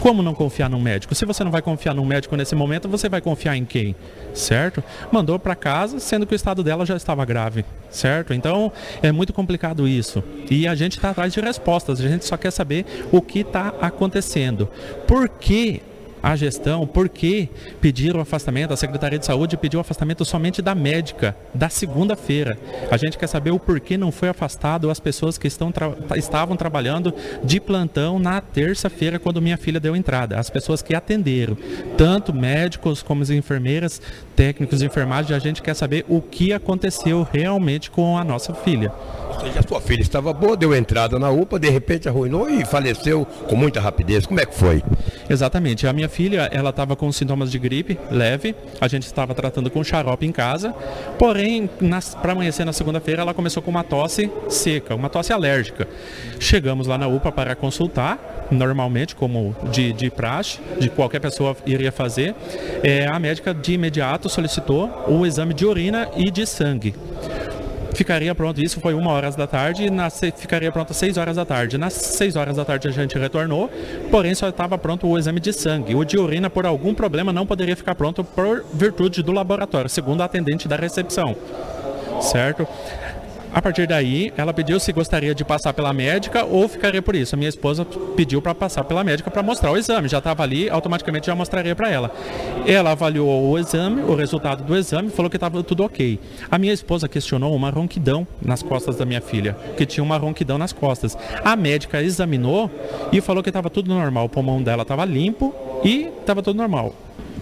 como não confiar num médico? Se você não vai confiar num médico nesse momento, você vai confiar em quem? Certo? Mandou para casa, sendo que o estado dela já estava grave, certo? Então é muito complicado isso. E a gente está atrás de respostas, a gente só quer saber o que está acontecendo. Por que a gestão, por que pediram afastamento, a Secretaria de Saúde pediu afastamento somente da médica, da segunda-feira. A gente quer saber o porquê não foi afastado as pessoas que estão tra estavam trabalhando de plantão na terça-feira, quando minha filha deu entrada. As pessoas que atenderam, tanto médicos como as enfermeiras, técnicos de enfermagem, a gente quer saber o que aconteceu realmente com a nossa filha. Ou seja, a sua filha estava boa, deu entrada na UPA, de repente arruinou e faleceu com muita rapidez. Como é que foi? Exatamente. A minha filha, ela estava com sintomas de gripe leve. A gente estava tratando com xarope em casa. Porém, para amanhecer na segunda-feira, ela começou com uma tosse seca, uma tosse alérgica. Chegamos lá na UPA para consultar, normalmente, como de, de praxe, de qualquer pessoa iria fazer. É, a médica de solicitou o exame de urina e de sangue ficaria pronto, isso foi uma hora da tarde, na, ficaria pronto às 6 horas da tarde. Nas 6 horas da tarde a gente retornou, porém só estava pronto o exame de sangue. O de urina, por algum problema, não poderia ficar pronto por virtude do laboratório, segundo a atendente da recepção. Certo? A partir daí, ela pediu se gostaria de passar pela médica ou ficaria por isso. A minha esposa pediu para passar pela médica para mostrar o exame. Já estava ali, automaticamente já mostraria para ela. Ela avaliou o exame, o resultado do exame, falou que estava tudo ok. A minha esposa questionou uma ronquidão nas costas da minha filha, que tinha uma ronquidão nas costas. A médica examinou e falou que estava tudo normal. O pulmão dela estava limpo e estava tudo normal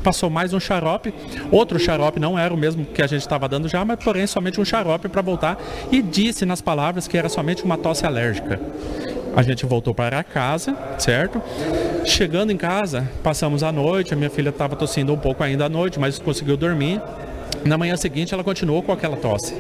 passou mais um xarope. Outro xarope não era o mesmo que a gente estava dando já, mas porém somente um xarope para voltar e disse nas palavras que era somente uma tosse alérgica. A gente voltou para casa, certo? Chegando em casa, passamos a noite, a minha filha estava tossindo um pouco ainda à noite, mas conseguiu dormir. Na manhã seguinte ela continuou com aquela tosse.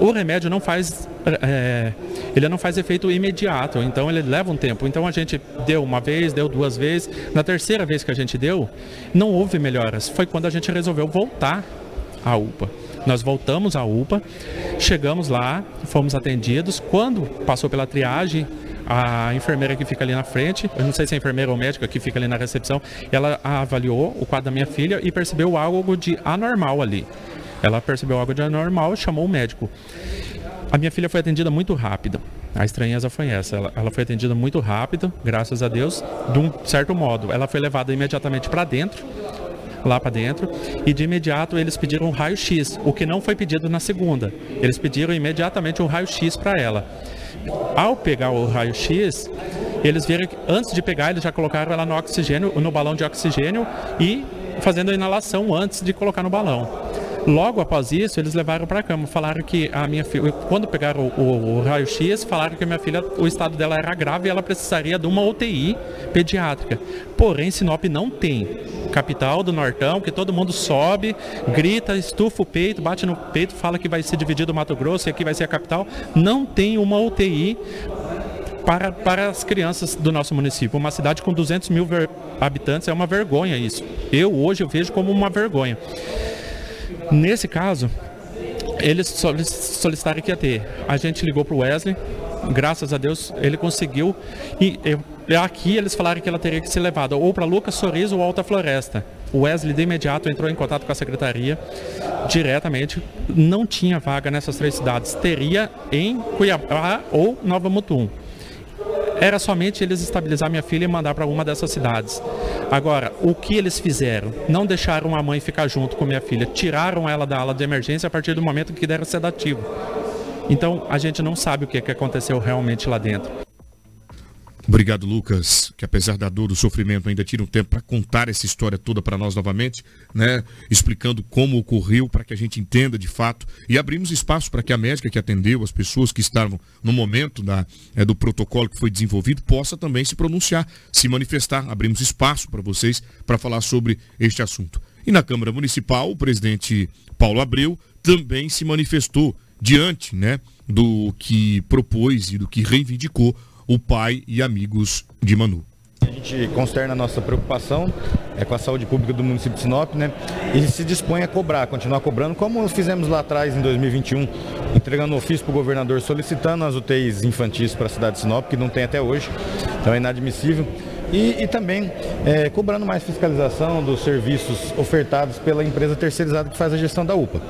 O remédio não faz é, ele não faz efeito imediato, então ele leva um tempo. Então a gente deu uma vez, deu duas vezes. Na terceira vez que a gente deu, não houve melhoras. Foi quando a gente resolveu voltar à UPA. Nós voltamos à UPA, chegamos lá, fomos atendidos. Quando passou pela triagem, a enfermeira que fica ali na frente, eu não sei se é enfermeira ou médica que fica ali na recepção, ela avaliou o quadro da minha filha e percebeu algo de anormal ali. Ela percebeu algo de anormal, chamou o médico. A minha filha foi atendida muito rápido. A estranheza foi essa. Ela, ela, foi atendida muito rápido, graças a Deus, de um certo modo. Ela foi levada imediatamente para dentro, lá para dentro, e de imediato eles pediram um raio-x, o que não foi pedido na segunda. Eles pediram imediatamente um raio-x para ela. Ao pegar o raio-x, eles viram que antes de pegar, eles já colocaram ela no oxigênio, no balão de oxigênio e fazendo a inalação antes de colocar no balão. Logo após isso, eles levaram para a cama. Falaram que a minha filha, quando pegaram o, o, o raio-x, falaram que a minha filha, o estado dela era grave e ela precisaria de uma UTI pediátrica. Porém, Sinop não tem. Capital do Nortão, que todo mundo sobe, grita, estufa o peito, bate no peito, fala que vai ser dividido o Mato Grosso e aqui vai ser a capital. Não tem uma UTI para, para as crianças do nosso município. Uma cidade com 200 mil habitantes é uma vergonha isso. Eu hoje eu vejo como uma vergonha. Nesse caso, eles solicitaram que ia ter. A gente ligou para o Wesley, graças a Deus ele conseguiu. E aqui eles falaram que ela teria que ser levada ou para Lucas Sorriso ou Alta Floresta. O Wesley de imediato entrou em contato com a secretaria diretamente. Não tinha vaga nessas três cidades. Teria em Cuiabá ou Nova Mutum era somente eles estabilizar minha filha e mandar para uma dessas cidades. Agora, o que eles fizeram? Não deixaram a mãe ficar junto com minha filha, tiraram ela da ala de emergência a partir do momento que deram sedativo. Então, a gente não sabe o que, que aconteceu realmente lá dentro. Obrigado, Lucas, que apesar da dor, do sofrimento, ainda tira um tempo para contar essa história toda para nós novamente, né? Explicando como ocorreu, para que a gente entenda de fato. E abrimos espaço para que a médica que atendeu, as pessoas que estavam no momento da, é, do protocolo que foi desenvolvido, possa também se pronunciar, se manifestar. Abrimos espaço para vocês para falar sobre este assunto. E na Câmara Municipal, o presidente Paulo Abreu também se manifestou diante né, do que propôs e do que reivindicou o pai e amigos de Manu. A gente consterna a nossa preocupação é com a saúde pública do município de Sinop, né? E se dispõe a cobrar, continuar cobrando, como fizemos lá atrás em 2021, entregando ofício para o governador solicitando as UTIs infantis para a cidade de Sinop, que não tem até hoje. Então é inadmissível. E, e, também é, cobrando mais fiscalização dos serviços ofertados pela empresa terceirizada que faz a gestão da UPA.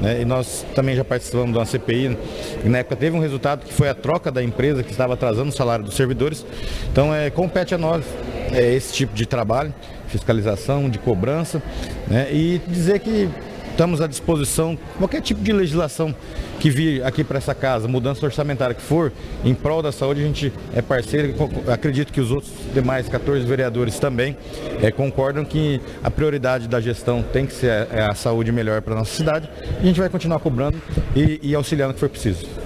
Né? E nós também já participamos de uma CPI, na época teve um resultado que foi a troca da empresa que estava atrasando o salário dos servidores. Então é, compete a nós é, esse tipo de trabalho, fiscalização, de cobrança, né? e dizer que estamos à disposição, qualquer tipo de legislação que vir aqui para essa casa, mudança orçamentária que for, em prol da saúde, a gente é parceiro. Acredito que os outros demais 14 vereadores também é, concordam que a prioridade da gestão tem que ser a, é a saúde melhor para a nossa cidade. E a gente vai continuar cobrando e, e auxiliando o que for preciso.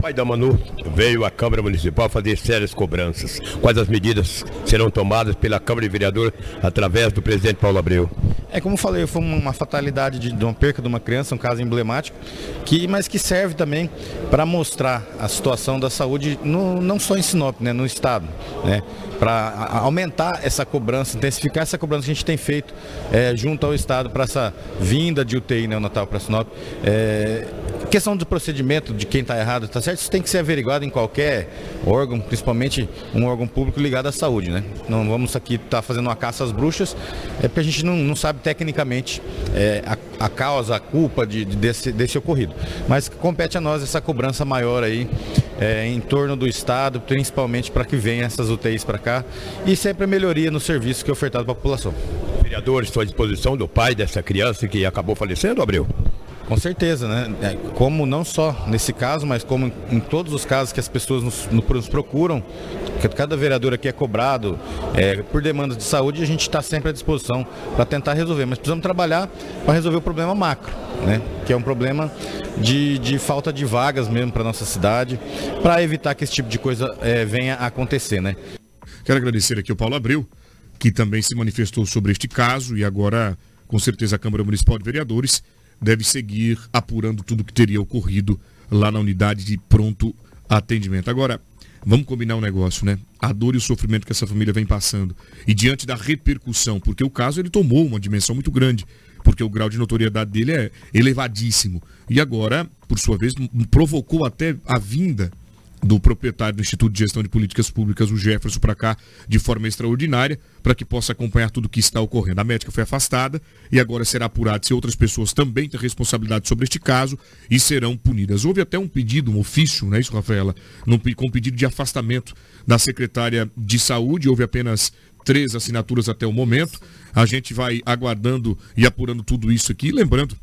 O pai da Manu veio à Câmara Municipal fazer sérias cobranças. Quais as medidas serão tomadas pela Câmara de Vereadores através do presidente Paulo Abreu? É como falei, foi uma fatalidade de, uma perca de uma criança, um caso emblemático, que, mas que serve também para mostrar a situação da saúde no, não só em Sinop, né, no estado, né, para aumentar essa cobrança, intensificar essa cobrança que a gente tem feito é, junto ao estado para essa vinda de UTI neonatal para Sinop. É, questão do procedimento de quem está errado, está certo? Isso tem que ser averiguado em qualquer órgão, principalmente um órgão público ligado à saúde, né? Não vamos aqui estar tá fazendo uma caça às bruxas, é porque a gente não, não sabe tecnicamente é, a, a, causa, a culpa de, de, desse, desse ocorrido. Mas compete a nós essa cobrança maior aí é, em torno do Estado, principalmente para que venham essas UTIs para cá e sempre a melhoria no serviço que é ofertado para a população. Vereadores, estou à disposição do pai dessa criança que acabou falecendo, Abreu? Com certeza, né? É, como não só nesse caso, mas como em todos os casos que as pessoas nos, nos procuram, que cada vereador aqui é cobrado é, por demandas de saúde, a gente está sempre à disposição para tentar resolver. Mas precisamos trabalhar para resolver o problema macro, né? Que é um problema de, de falta de vagas mesmo para nossa cidade, para evitar que esse tipo de coisa é, venha a acontecer, né? Quero agradecer aqui ao Paulo Abreu, que também se manifestou sobre este caso e agora, com certeza, a Câmara Municipal de Vereadores deve seguir apurando tudo que teria ocorrido lá na unidade de pronto atendimento. Agora, vamos combinar um negócio, né? A dor e o sofrimento que essa família vem passando. E diante da repercussão, porque o caso ele tomou uma dimensão muito grande, porque o grau de notoriedade dele é elevadíssimo. E agora, por sua vez, provocou até a vinda do proprietário do Instituto de Gestão de Políticas Públicas, o Jefferson, para cá de forma extraordinária, para que possa acompanhar tudo o que está ocorrendo. A médica foi afastada e agora será apurado se outras pessoas também têm responsabilidade sobre este caso e serão punidas. Houve até um pedido, um ofício, não é isso, Rafaela? com pedido de afastamento da secretária de saúde, houve apenas três assinaturas até o momento. A gente vai aguardando e apurando tudo isso aqui. Lembrando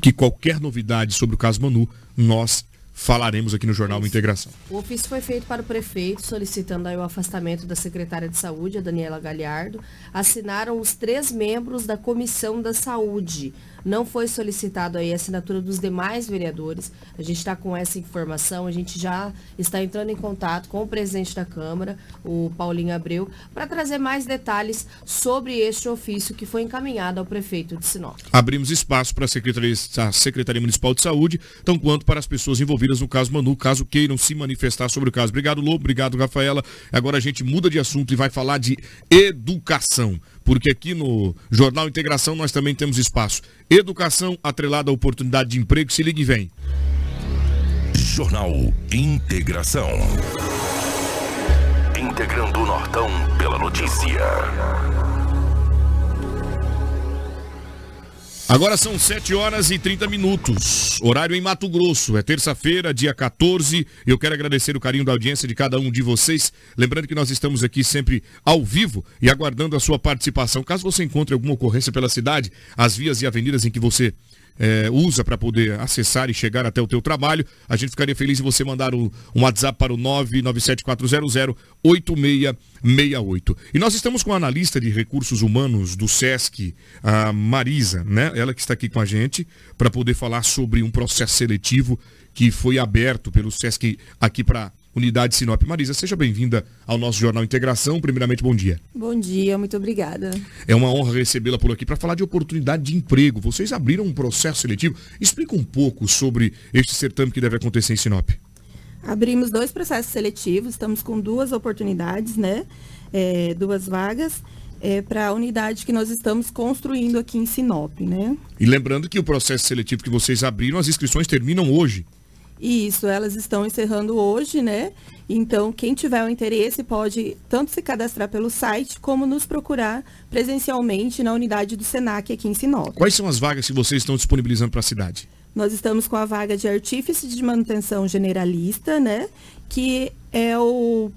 que qualquer novidade sobre o caso Manu, nós falaremos aqui no Jornal Integração. O ofício foi feito para o prefeito, solicitando o afastamento da secretária de saúde, a Daniela Galhardo. Assinaram os três membros da Comissão da Saúde. Não foi solicitado aí a assinatura dos demais vereadores. A gente está com essa informação, a gente já está entrando em contato com o presidente da Câmara, o Paulinho Abreu, para trazer mais detalhes sobre este ofício que foi encaminhado ao prefeito de Sinop. Abrimos espaço para a Secretaria, a Secretaria Municipal de Saúde, tão quanto para as pessoas envolvidas no caso Manu, caso queiram se manifestar sobre o caso. Obrigado, Lobo. Obrigado, Rafaela. Agora a gente muda de assunto e vai falar de educação. Porque aqui no Jornal Integração nós também temos espaço. Educação atrelada à oportunidade de emprego. Se ligue e vem. Jornal Integração. Integrando o Nortão pela notícia. Agora são 7 horas e 30 minutos. Horário em Mato Grosso. É terça-feira, dia 14. Eu quero agradecer o carinho da audiência de cada um de vocês. Lembrando que nós estamos aqui sempre ao vivo e aguardando a sua participação. Caso você encontre alguma ocorrência pela cidade, as vias e avenidas em que você é, usa para poder acessar e chegar até o teu trabalho, a gente ficaria feliz se você mandar um, um WhatsApp para o 997-400-8668. E nós estamos com a analista de recursos humanos do SESC, a Marisa, né? Ela que está aqui com a gente para poder falar sobre um processo seletivo que foi aberto pelo SESC aqui para Unidade Sinop. Marisa, seja bem-vinda ao nosso Jornal Integração. Primeiramente, bom dia. Bom dia, muito obrigada. É uma honra recebê-la por aqui para falar de oportunidade de emprego. Vocês abriram um processo seletivo. Explica um pouco sobre este certame que deve acontecer em Sinop. Abrimos dois processos seletivos, estamos com duas oportunidades, né? É, duas vagas. É, para a unidade que nós estamos construindo aqui em Sinop, né? E lembrando que o processo seletivo que vocês abriram, as inscrições terminam hoje. Isso, elas estão encerrando hoje, né? Então, quem tiver o interesse pode tanto se cadastrar pelo site, como nos procurar presencialmente na unidade do SENAC aqui em Sinop. Quais são as vagas que vocês estão disponibilizando para a cidade? Nós estamos com a vaga de artífice de manutenção generalista, né? Que é o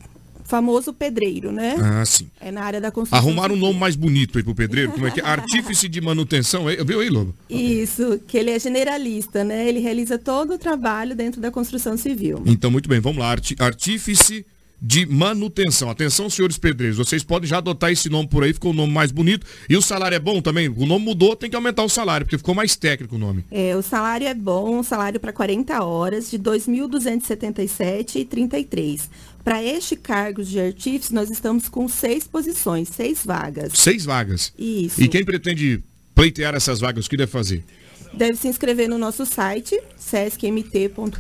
famoso pedreiro, né? Ah, sim. É na área da construção. Arrumaram um nome mais bonito aí pro pedreiro, [LAUGHS] como é que é? Artífice de manutenção, é? viu aí, Lobo? Isso, que ele é generalista, né? Ele realiza todo o trabalho dentro da construção civil. Então, muito bem, vamos lá. Artífice de manutenção. Atenção, senhores pedreiros, vocês podem já adotar esse nome por aí, ficou um nome mais bonito. E o salário é bom também? O nome mudou, tem que aumentar o salário, porque ficou mais técnico o nome. É, o salário é bom, o salário para 40 horas, de 2.277,33. Para este cargo de artífice, nós estamos com seis posições, seis vagas. Seis vagas? Isso. E quem pretende pleitear essas vagas, o que deve fazer? Deve se inscrever no nosso site, sescmt.com.br,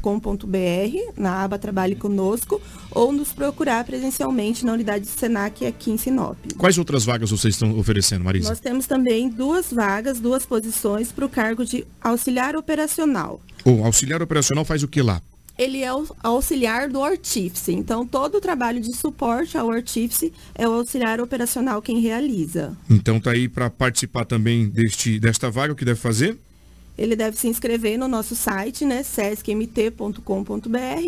na aba Trabalhe Conosco, ou nos procurar presencialmente na unidade do Senac aqui em Sinop. Quais outras vagas vocês estão oferecendo, Marisa? Nós temos também duas vagas, duas posições para o cargo de auxiliar operacional. O auxiliar operacional faz o que lá? Ele é o auxiliar do artífice. Então, todo o trabalho de suporte ao artífice é o auxiliar operacional quem realiza. Então, tá aí para participar também deste, desta vaga, o que deve fazer? Ele deve se inscrever no nosso site, né, sescmt.com.br,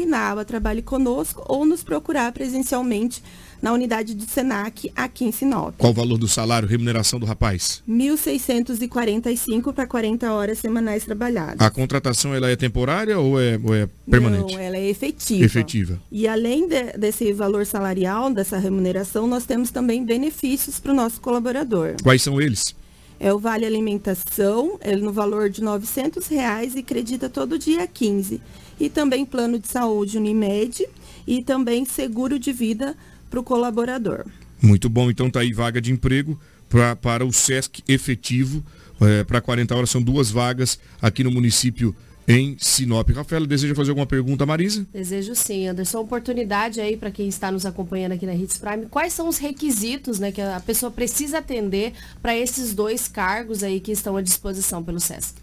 na aba Trabalhe Conosco, ou nos procurar presencialmente na unidade do Senac aqui em Sinop. Qual o valor do salário, remuneração do rapaz? 1.645 para 40 horas semanais trabalhadas. A contratação ela é temporária ou é, ou é permanente? Não, ela é efetiva. Efetiva. E além de, desse valor salarial, dessa remuneração, nós temos também benefícios para o nosso colaborador. Quais são eles? É o Vale Alimentação, é no valor de 900 reais e acredita todo dia 15. E também plano de saúde Unimed e também seguro de vida para o colaborador. Muito bom, então tá aí vaga de emprego pra, para o SESC efetivo. É, para 40 horas são duas vagas aqui no município em Sinop. Rafaela, deseja fazer alguma pergunta, Marisa? Desejo sim, Anderson. Oportunidade aí para quem está nos acompanhando aqui na Hits Prime. Quais são os requisitos né, que a pessoa precisa atender para esses dois cargos aí que estão à disposição pelo SESC?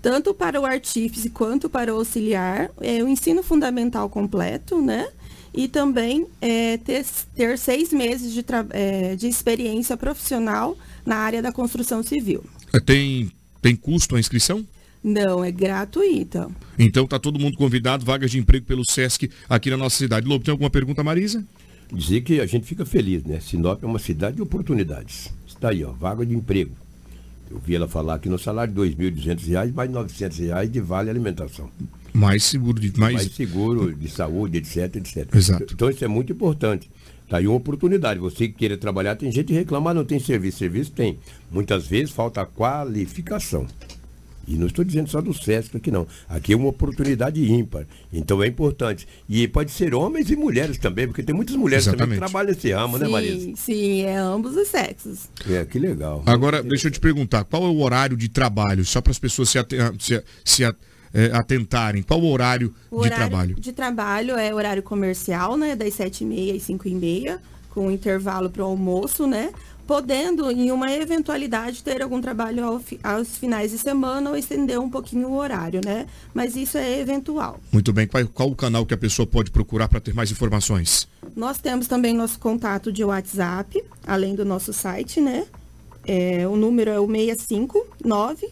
Tanto para o artífice quanto para o auxiliar, é o ensino fundamental completo, né? e também é, ter, ter, seis meses de, é, de experiência profissional na área da construção civil. É, tem, tem custo a inscrição? Não, é gratuita. Então tá todo mundo convidado, vagas de emprego pelo SESC aqui na nossa cidade. Lobo, tem alguma pergunta, Marisa? Dizer que a gente fica feliz, né? Sinop é uma cidade de oportunidades. Está aí, ó, vaga de emprego. Eu vi ela falar aqui no salário de R$ 2.200, mais 900 reais de vale alimentação mais seguro de mais... mais seguro de saúde, etc, etc. Exato. Então isso é muito importante. Tá aí uma oportunidade. Você que queira trabalhar, tem gente que reclamar, não tem serviço. Serviço tem. Muitas vezes falta qualificação. E não estou dizendo só do SESC aqui não. Aqui é uma oportunidade ímpar. Então é importante. E pode ser homens e mulheres também, porque tem muitas mulheres Exatamente. também que trabalham nesse ramo, né, sim, né, Marisa? Sim, é ambos os sexos. É, que legal. Agora, deixa eu te perguntar, qual é o horário de trabalho? Só para as pessoas se, se, se eh, atentarem? Qual o horário O de horário trabalho? de trabalho é horário comercial, né? Das 7h30 às 5h30, com intervalo para o almoço, né? Podendo, em uma eventualidade, ter algum trabalho ao fi- aos finais de semana ou estender um pouquinho o horário, né? Mas isso é eventual. Muito bem. Qual, qual o canal que a pessoa pode procurar para ter mais informações? Nós temos também nosso contato de WhatsApp, além do nosso site, né? É, o número é o 659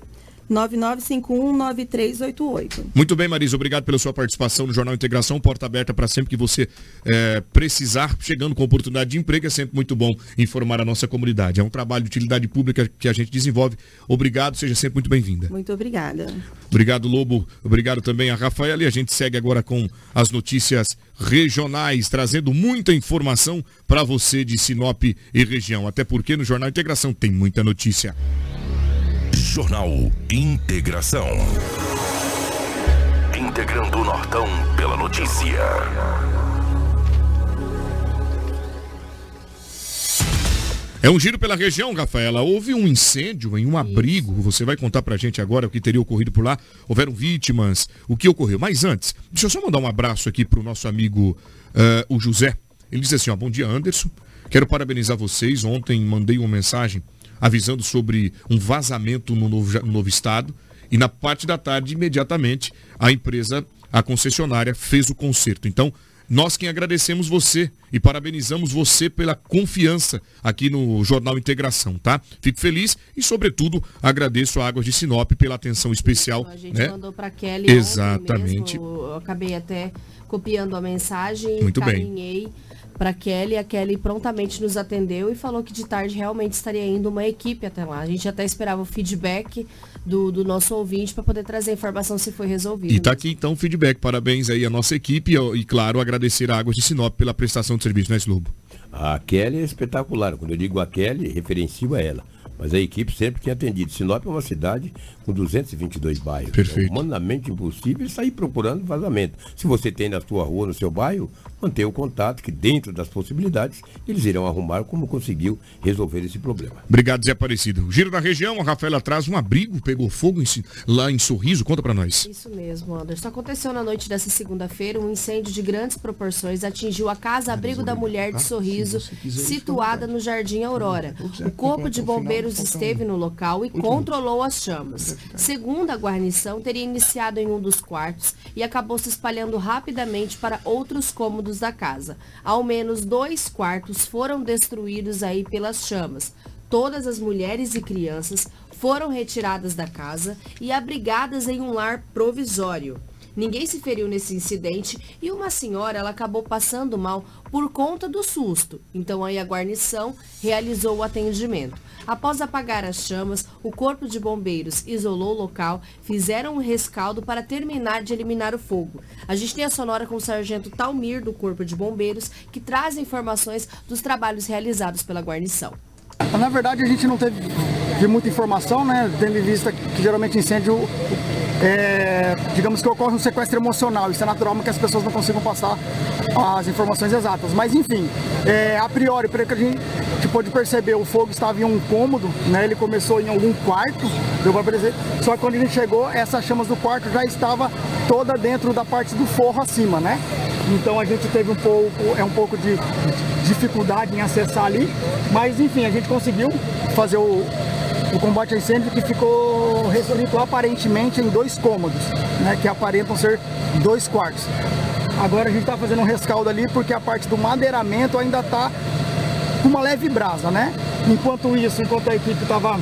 99519388. Muito bem, Marisa, obrigado pela sua participação no Jornal Integração. Porta aberta para sempre que você eh, precisar, chegando com oportunidade de emprego, é sempre muito bom informar a nossa comunidade. É um trabalho de utilidade pública que a gente desenvolve. Obrigado, seja sempre muito bem-vinda. Muito obrigada. Obrigado, Lobo. Obrigado também a Rafaela. E a gente segue agora com as notícias regionais, trazendo muita informação para você de Sinop e região. Até porque no Jornal Integração tem muita notícia. Jornal Integração. Integrando o Nortão pela notícia. É um giro pela região, Rafaela. Houve um incêndio em um abrigo. Você vai contar pra gente agora o que teria ocorrido por lá. Houveram vítimas, o que ocorreu. Mas antes, deixa eu só mandar um abraço aqui pro nosso amigo, eh, o José. Ele disse assim, ó, bom dia, Anderson. Quero parabenizar vocês. Ontem mandei uma mensagem avisando sobre um vazamento no novo, no novo estado. E na parte da tarde, imediatamente, a empresa, a concessionária, fez o conserto. Então, nós quem agradecemos você e parabenizamos você pela confiança aqui no Jornal Integração, tá? Fico feliz e, sobretudo, agradeço a Águas de Sinop pela atenção especial. A gente né? mandou para Kelly Exatamente. mesmo, eu acabei até copiando a mensagem, Muito bem. Para Kelly, a Kelly prontamente nos atendeu e falou que de tarde realmente estaria indo uma equipe até lá. A gente até esperava o feedback do, do nosso ouvinte para poder trazer a informação se foi resolvido. E tá aqui então o feedback. Parabéns aí à nossa equipe e, e, claro, agradecer a Águas de Sinop pela prestação de serviço, né, Slobo? A Kelly é espetacular. Quando eu digo a Kelly, referencio a ela. Mas a equipe sempre tem atendido. Sinop é uma cidade com 222 bairros. Perfeito. É humanamente impossível sair procurando vazamento. Se você tem na sua rua, no seu bairro, mantenha o contato que dentro das possibilidades eles irão arrumar como conseguiu resolver esse problema. Obrigado, Zé Aparecido. Giro da região, a Rafaela traz um abrigo, pegou fogo em lá em Sorriso. Conta pra nós. Isso mesmo, Anderson. Aconteceu na noite dessa segunda-feira um incêndio de grandes proporções atingiu a Casa Abrigo da Mulher de Sorriso, situada no Jardim Aurora. O corpo de bombeiros esteve no local e controlou as chamas. Segundo a guarnição, teria iniciado em um dos quartos e acabou se espalhando rapidamente para outros cômodos da casa. Ao menos dois quartos foram destruídos aí pelas chamas. Todas as mulheres e crianças foram retiradas da casa e abrigadas em um lar provisório. Ninguém se feriu nesse incidente e uma senhora ela acabou passando mal por conta do susto. Então aí a guarnição realizou o atendimento. Após apagar as chamas, o corpo de bombeiros isolou o local, fizeram um rescaldo para terminar de eliminar o fogo. A gente tem a sonora com o sargento Talmir do Corpo de Bombeiros, que traz informações dos trabalhos realizados pela guarnição. Na verdade, a gente não teve muita informação, né? Tendo em vista que geralmente incêndio, é, digamos que ocorre um sequestro emocional. Isso é natural, que as pessoas não consigam passar as informações exatas. Mas, enfim, é, a priori, pelo que a gente pôde perceber, o fogo estava em um cômodo, né? Ele começou em algum quarto, deu pra perceber. Só que quando a gente chegou, essas chamas do quarto já estava toda dentro da parte do forro acima, né? Então a gente teve um pouco, é um pouco de dificuldade em acessar ali, mas enfim, a gente conseguiu fazer o combate a incêndio que ficou resolvido aparentemente em dois cômodos, né, que aparentam ser dois quartos. Agora a gente está fazendo um rescaldo ali porque a parte do madeiramento ainda está com uma leve brasa, né? Enquanto isso, enquanto a equipe estava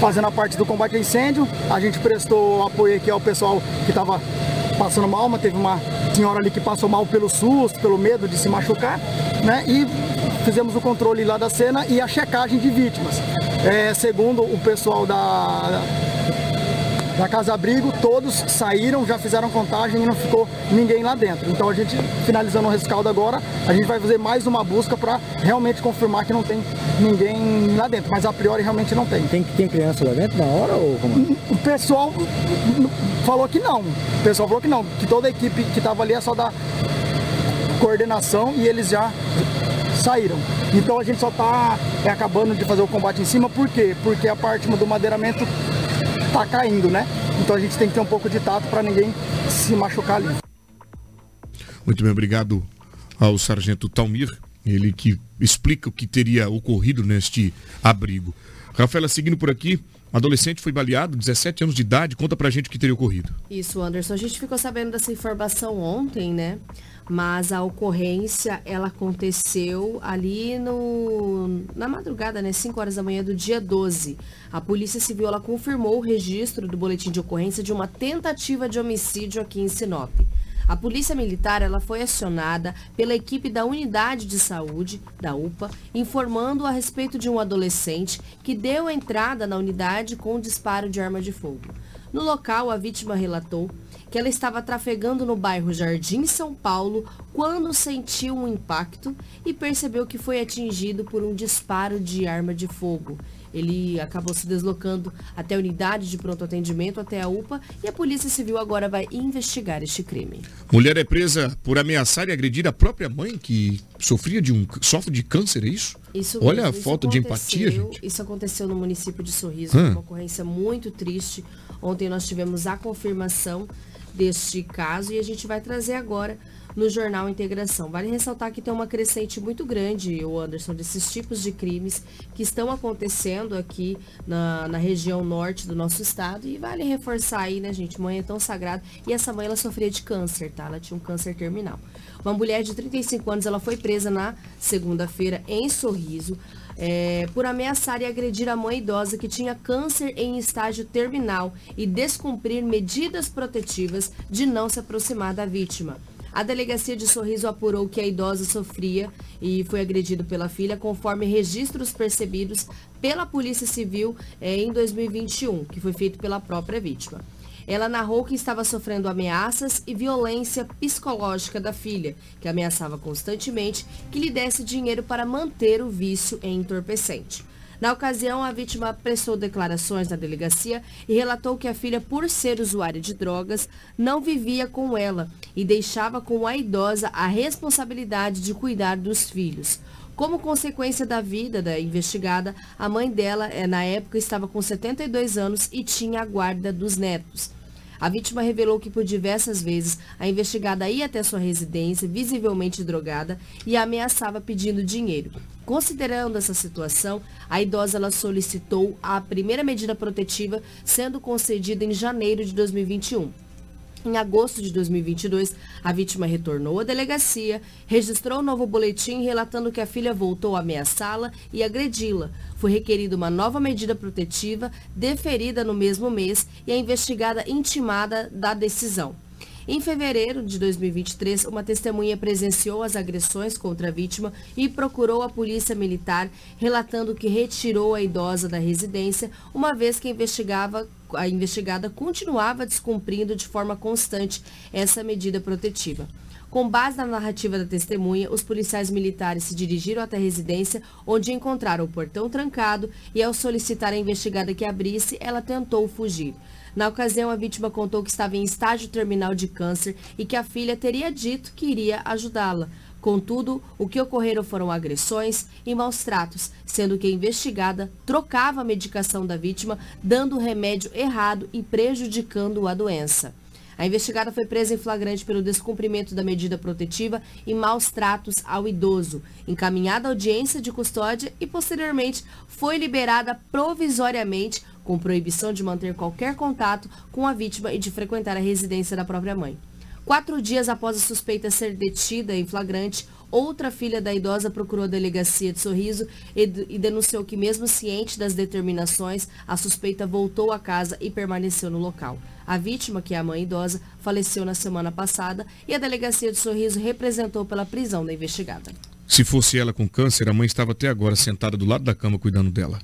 fazendo a parte do combate a incêndio, a gente prestou apoio aqui ao pessoal que estava passando mal, mas teve uma senhora ali que passou mal pelo susto, pelo medo de se machucar, né? E fizemos o controle lá da cena e a checagem de vítimas. É, segundo o pessoal da, da Casa Abrigo, todos saíram, já fizeram contagem e não ficou ninguém lá dentro. Então a gente, finalizando o rescaldo agora, a gente vai fazer mais uma busca para realmente confirmar que não tem ninguém lá dentro. Mas a priori realmente não tem. Tem, tem criança lá dentro na hora ou como? O pessoal falou que não. O pessoal falou que não, que toda a equipe que estava ali é só da coordenação e eles já saíram. Então a gente só está é, acabando de fazer o combate em cima, por quê? Porque a parte do madeiramento tá caindo, né? Então a gente tem que ter um pouco de tato para ninguém se machucar ali. Muito bem, obrigado ao sargento Talmir, ele que explica o que teria ocorrido neste abrigo. Rafaela, seguindo por aqui, adolescente foi baleado, 17 anos de idade, conta pra gente o que teria ocorrido. Isso, Anderson, a gente ficou sabendo dessa informação ontem, né? Mas a ocorrência, ela aconteceu ali no, na madrugada, né? 5 horas da manhã do dia 12. A Polícia Civil, ela confirmou o registro do boletim de ocorrência de uma tentativa de homicídio aqui em Sinop. A Polícia Militar ela foi acionada pela equipe da Unidade de Saúde, da UPA, informando a respeito de um adolescente que deu entrada na unidade com um disparo de arma de fogo. No local, a vítima relatou que ela estava trafegando no bairro Jardim São Paulo quando sentiu um impacto e percebeu que foi atingido por um disparo de arma de fogo. Ele acabou se deslocando até a unidade de pronto atendimento, até a UPA, e a Polícia Civil agora vai investigar este crime. Mulher é presa por ameaçar e agredir a própria mãe, que sofria de um. sofre de câncer, é isso? Isso Olha mesmo, a falta de empatia, gente. Isso aconteceu no município de Sorriso, Hã? uma ocorrência muito triste. Ontem nós tivemos a confirmação deste caso e a gente vai trazer agora no Jornal Integração. Vale ressaltar que tem uma crescente muito grande, o Anderson, desses tipos de crimes que estão acontecendo aqui na, na região norte do nosso estado. E vale reforçar aí, né, gente? Mãe é tão sagrada. E essa mãe, ela sofria de câncer, tá? Ela tinha um câncer terminal. Uma mulher de 35 anos, ela foi presa na segunda-feira em Sorriso. é, por ameaçar e agredir a mãe idosa que tinha câncer em estágio terminal e descumprir medidas protetivas de não se aproximar da vítima. A delegacia de Sorriso apurou que a idosa sofria e foi agredido pela filha, conforme registros percebidos pela Polícia Civil eh, em 2021, que foi feito pela própria vítima. Ela narrou que estava sofrendo ameaças e violência psicológica da filha, que ameaçava constantemente que lhe desse dinheiro para manter o vício em entorpecente. Na ocasião, a vítima prestou declarações na delegacia e relatou que a filha, por ser usuária de drogas, não vivia com ela e deixava com a idosa a responsabilidade de cuidar dos filhos. Como consequência da vida da investigada, a mãe dela, eh, na época, estava com 72 anos e tinha a guarda dos netos. A vítima revelou que por diversas vezes a investigada ia até sua residência, visivelmente drogada, e a ameaçava pedindo dinheiro. Considerando essa situação, a idosa ela solicitou a primeira medida protetiva, sendo concedida em janeiro de 2021. Em agosto de 2022, a vítima retornou à delegacia, registrou um novo boletim relatando que a filha voltou a ameaçá-la e agredi-la. Foi requerida uma nova medida protetiva, deferida no mesmo mês, e a investigada intimada da decisão. Em fevereiro de 2023, uma testemunha presenciou as agressões contra a vítima e procurou a polícia militar, relatando que retirou a idosa da residência, uma vez que investigava, a investigada continuava descumprindo de forma constante essa medida protetiva. Com base na narrativa da testemunha, os policiais militares se dirigiram até a residência, onde encontraram o portão trancado e, ao solicitar a investigada que abrisse, ela tentou fugir. Na ocasião, a vítima contou que estava em estágio terminal de câncer e que a filha teria dito que iria ajudá-la. Contudo, o que ocorreram foram agressões e maus tratos, sendo que a investigada trocava a medicação da vítima, dando o remédio errado e prejudicando a doença. A investigada foi presa em flagrante pelo descumprimento da medida protetiva e maus tratos ao idoso, encaminhada à audiência de custódia e, posteriormente, foi liberada provisoriamente com proibição de manter qualquer contato com a vítima e de frequentar a residência da própria mãe. Quatro dias após a suspeita ser detida em flagrante, outra filha da idosa procurou a delegacia de Sorriso e, denunciou que, mesmo ciente das determinações, a suspeita voltou à casa e permaneceu no local. A vítima, que é a mãe idosa, faleceu na semana passada e a delegacia de Sorriso representou pela prisão da investigada. Se fosse ela com câncer, a mãe estava até agora sentada do lado da cama cuidando dela.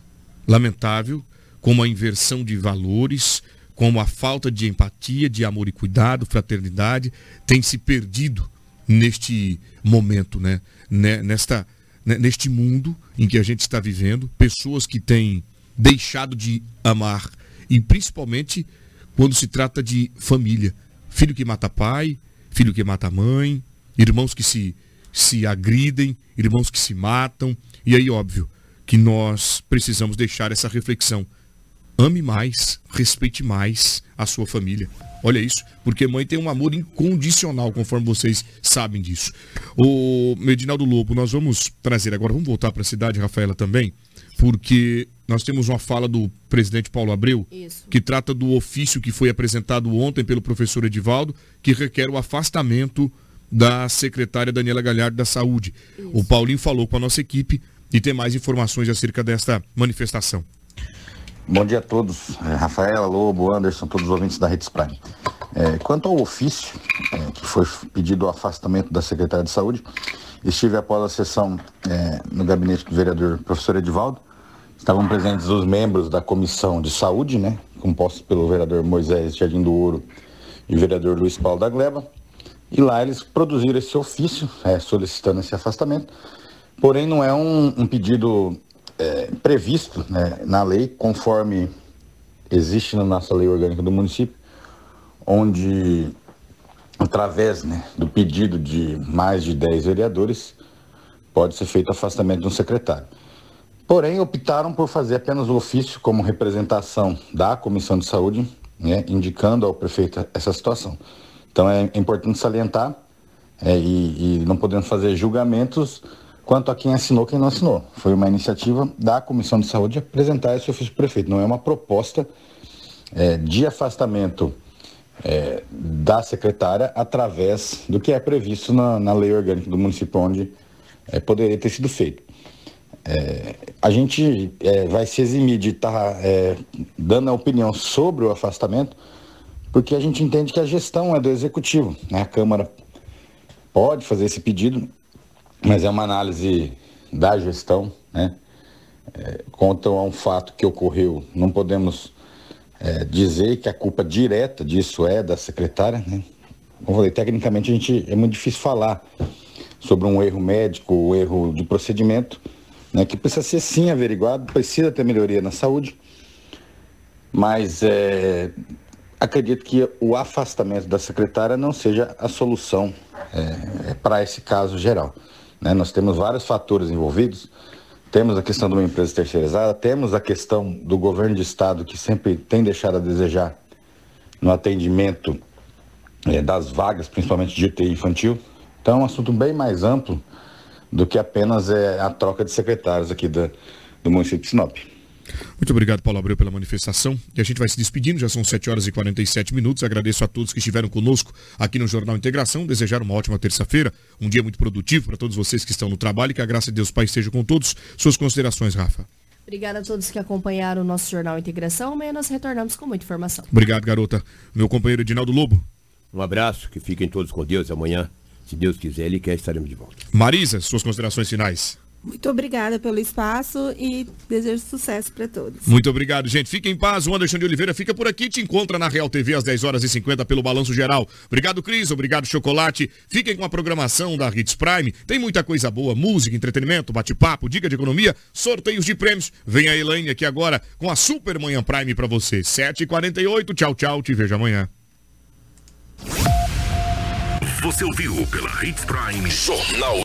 Lamentável, como a inversão de valores, como a falta de empatia, de amor e cuidado, fraternidade, tem se perdido neste momento, né? Nesta, neste mundo em que a gente está vivendo, pessoas que têm deixado de amar e principalmente quando se trata de família, filho que mata pai, filho que mata mãe, irmãos que se se agridem, irmãos que se matam, e aí óbvio que nós precisamos deixar essa reflexão ame mais, respeite mais a sua família. Olha isso, porque mãe tem um amor incondicional, conforme vocês sabem disso. O Medinaldo Lobo, nós vamos trazer agora, vamos voltar para a cidade, Rafaela, também, porque nós temos uma fala do presidente Paulo Abreu, Isso. que trata do ofício que foi apresentado ontem pelo professor Edivaldo, que requer o afastamento da secretária Daniela Galhardo da Saúde. O Paulinho falou com a nossa equipe e tem mais informações acerca desta manifestação. Bom dia a todos, é, Rafaela, Lobo, Anderson, todos os ouvintes da Redes Prime. É, quanto ao ofício é, que foi pedido o afastamento da secretária de Saúde, estive após a sessão é, no gabinete do vereador professor Edivaldo. Estavam presentes os membros da comissão de saúde, né, compostos pelo vereador Moisés Jardim do Ouro e vereador Luiz Paulo da Gleba. E lá eles produziram esse ofício é, solicitando esse afastamento. Porém, não é um, um pedido é, previsto né, na lei, conforme existe na nossa lei orgânica do município, onde, através né, do pedido de mais de 10 vereadores, pode ser feito afastamento de um secretário. Porém, optaram por fazer apenas o ofício como representação da Comissão de Saúde, né, indicando ao prefeito essa situação. Então, é importante salientar é, e, e não podemos fazer julgamentos quanto a quem assinou quem não assinou. Foi uma iniciativa da Comissão de Saúde apresentar esse ofício prefeito. Não é uma proposta é, de afastamento é, da secretária através do que é previsto na, na lei orgânica do município, onde é, poderia ter sido feito. É, a gente é, vai se eximir de estar é, dando a opinião sobre o afastamento, porque a gente entende que a gestão é do executivo. Né? A Câmara pode fazer esse pedido, mas é uma análise da gestão, né? É, quanto a um fato que ocorreu, não podemos é, dizer que a culpa direta disso é da secretária, né? Como eu falei, tecnicamente a gente é muito difícil falar sobre um erro médico, um erro de procedimento, né? Que precisa ser sim averiguado, precisa ter melhoria na saúde, mas é, acredito que o afastamento da secretária não seja a solução é, para esse caso geral. Né? Nós temos vários fatores envolvidos. Temos a questão de uma empresa terceirizada, temos a questão do governo de estado que sempre tem deixado a desejar no atendimento é, das vagas, principalmente de UTI infantil. Então é um assunto bem mais amplo do que apenas é, a troca de secretários aqui da, do município de Sinop. Muito obrigado, Paulo Abreu, pela manifestação. E a gente vai se despedindo, já são 7 horas e 47 minutos. Agradeço a todos que estiveram conosco aqui no Jornal Integração. Desejar uma ótima terça-feira, um dia muito produtivo para todos vocês que estão no trabalho e que a graça de Deus Pai esteja com todos. Suas considerações, Rafa. Obrigada a todos que acompanharam o nosso Jornal Integração. Amanhã nós retornamos com muita informação. Obrigado, garota. Meu companheiro Edinaldo Lobo. Um abraço, que fiquem todos com Deus. Amanhã, se Deus quiser, Ele quer, estaremos de volta. Marisa, suas considerações finais. Muito obrigada pelo espaço e desejo sucesso para todos. Muito obrigado, gente. Fique em paz. O Anderson de Oliveira fica por aqui. Te encontra na Real TV às 10 horas e 50 pelo Balanço Geral. Obrigado, Cris. Obrigado, Chocolate. Fiquem com a programação da Hits Prime. Tem muita coisa boa: música, entretenimento, bate-papo, dica de economia, sorteios de prêmios. Vem a Elaine aqui agora com a Super Manhã Prime para você. 7h48. Tchau, tchau. Te vejo amanhã. Você ouviu pela Hits Prime Jornal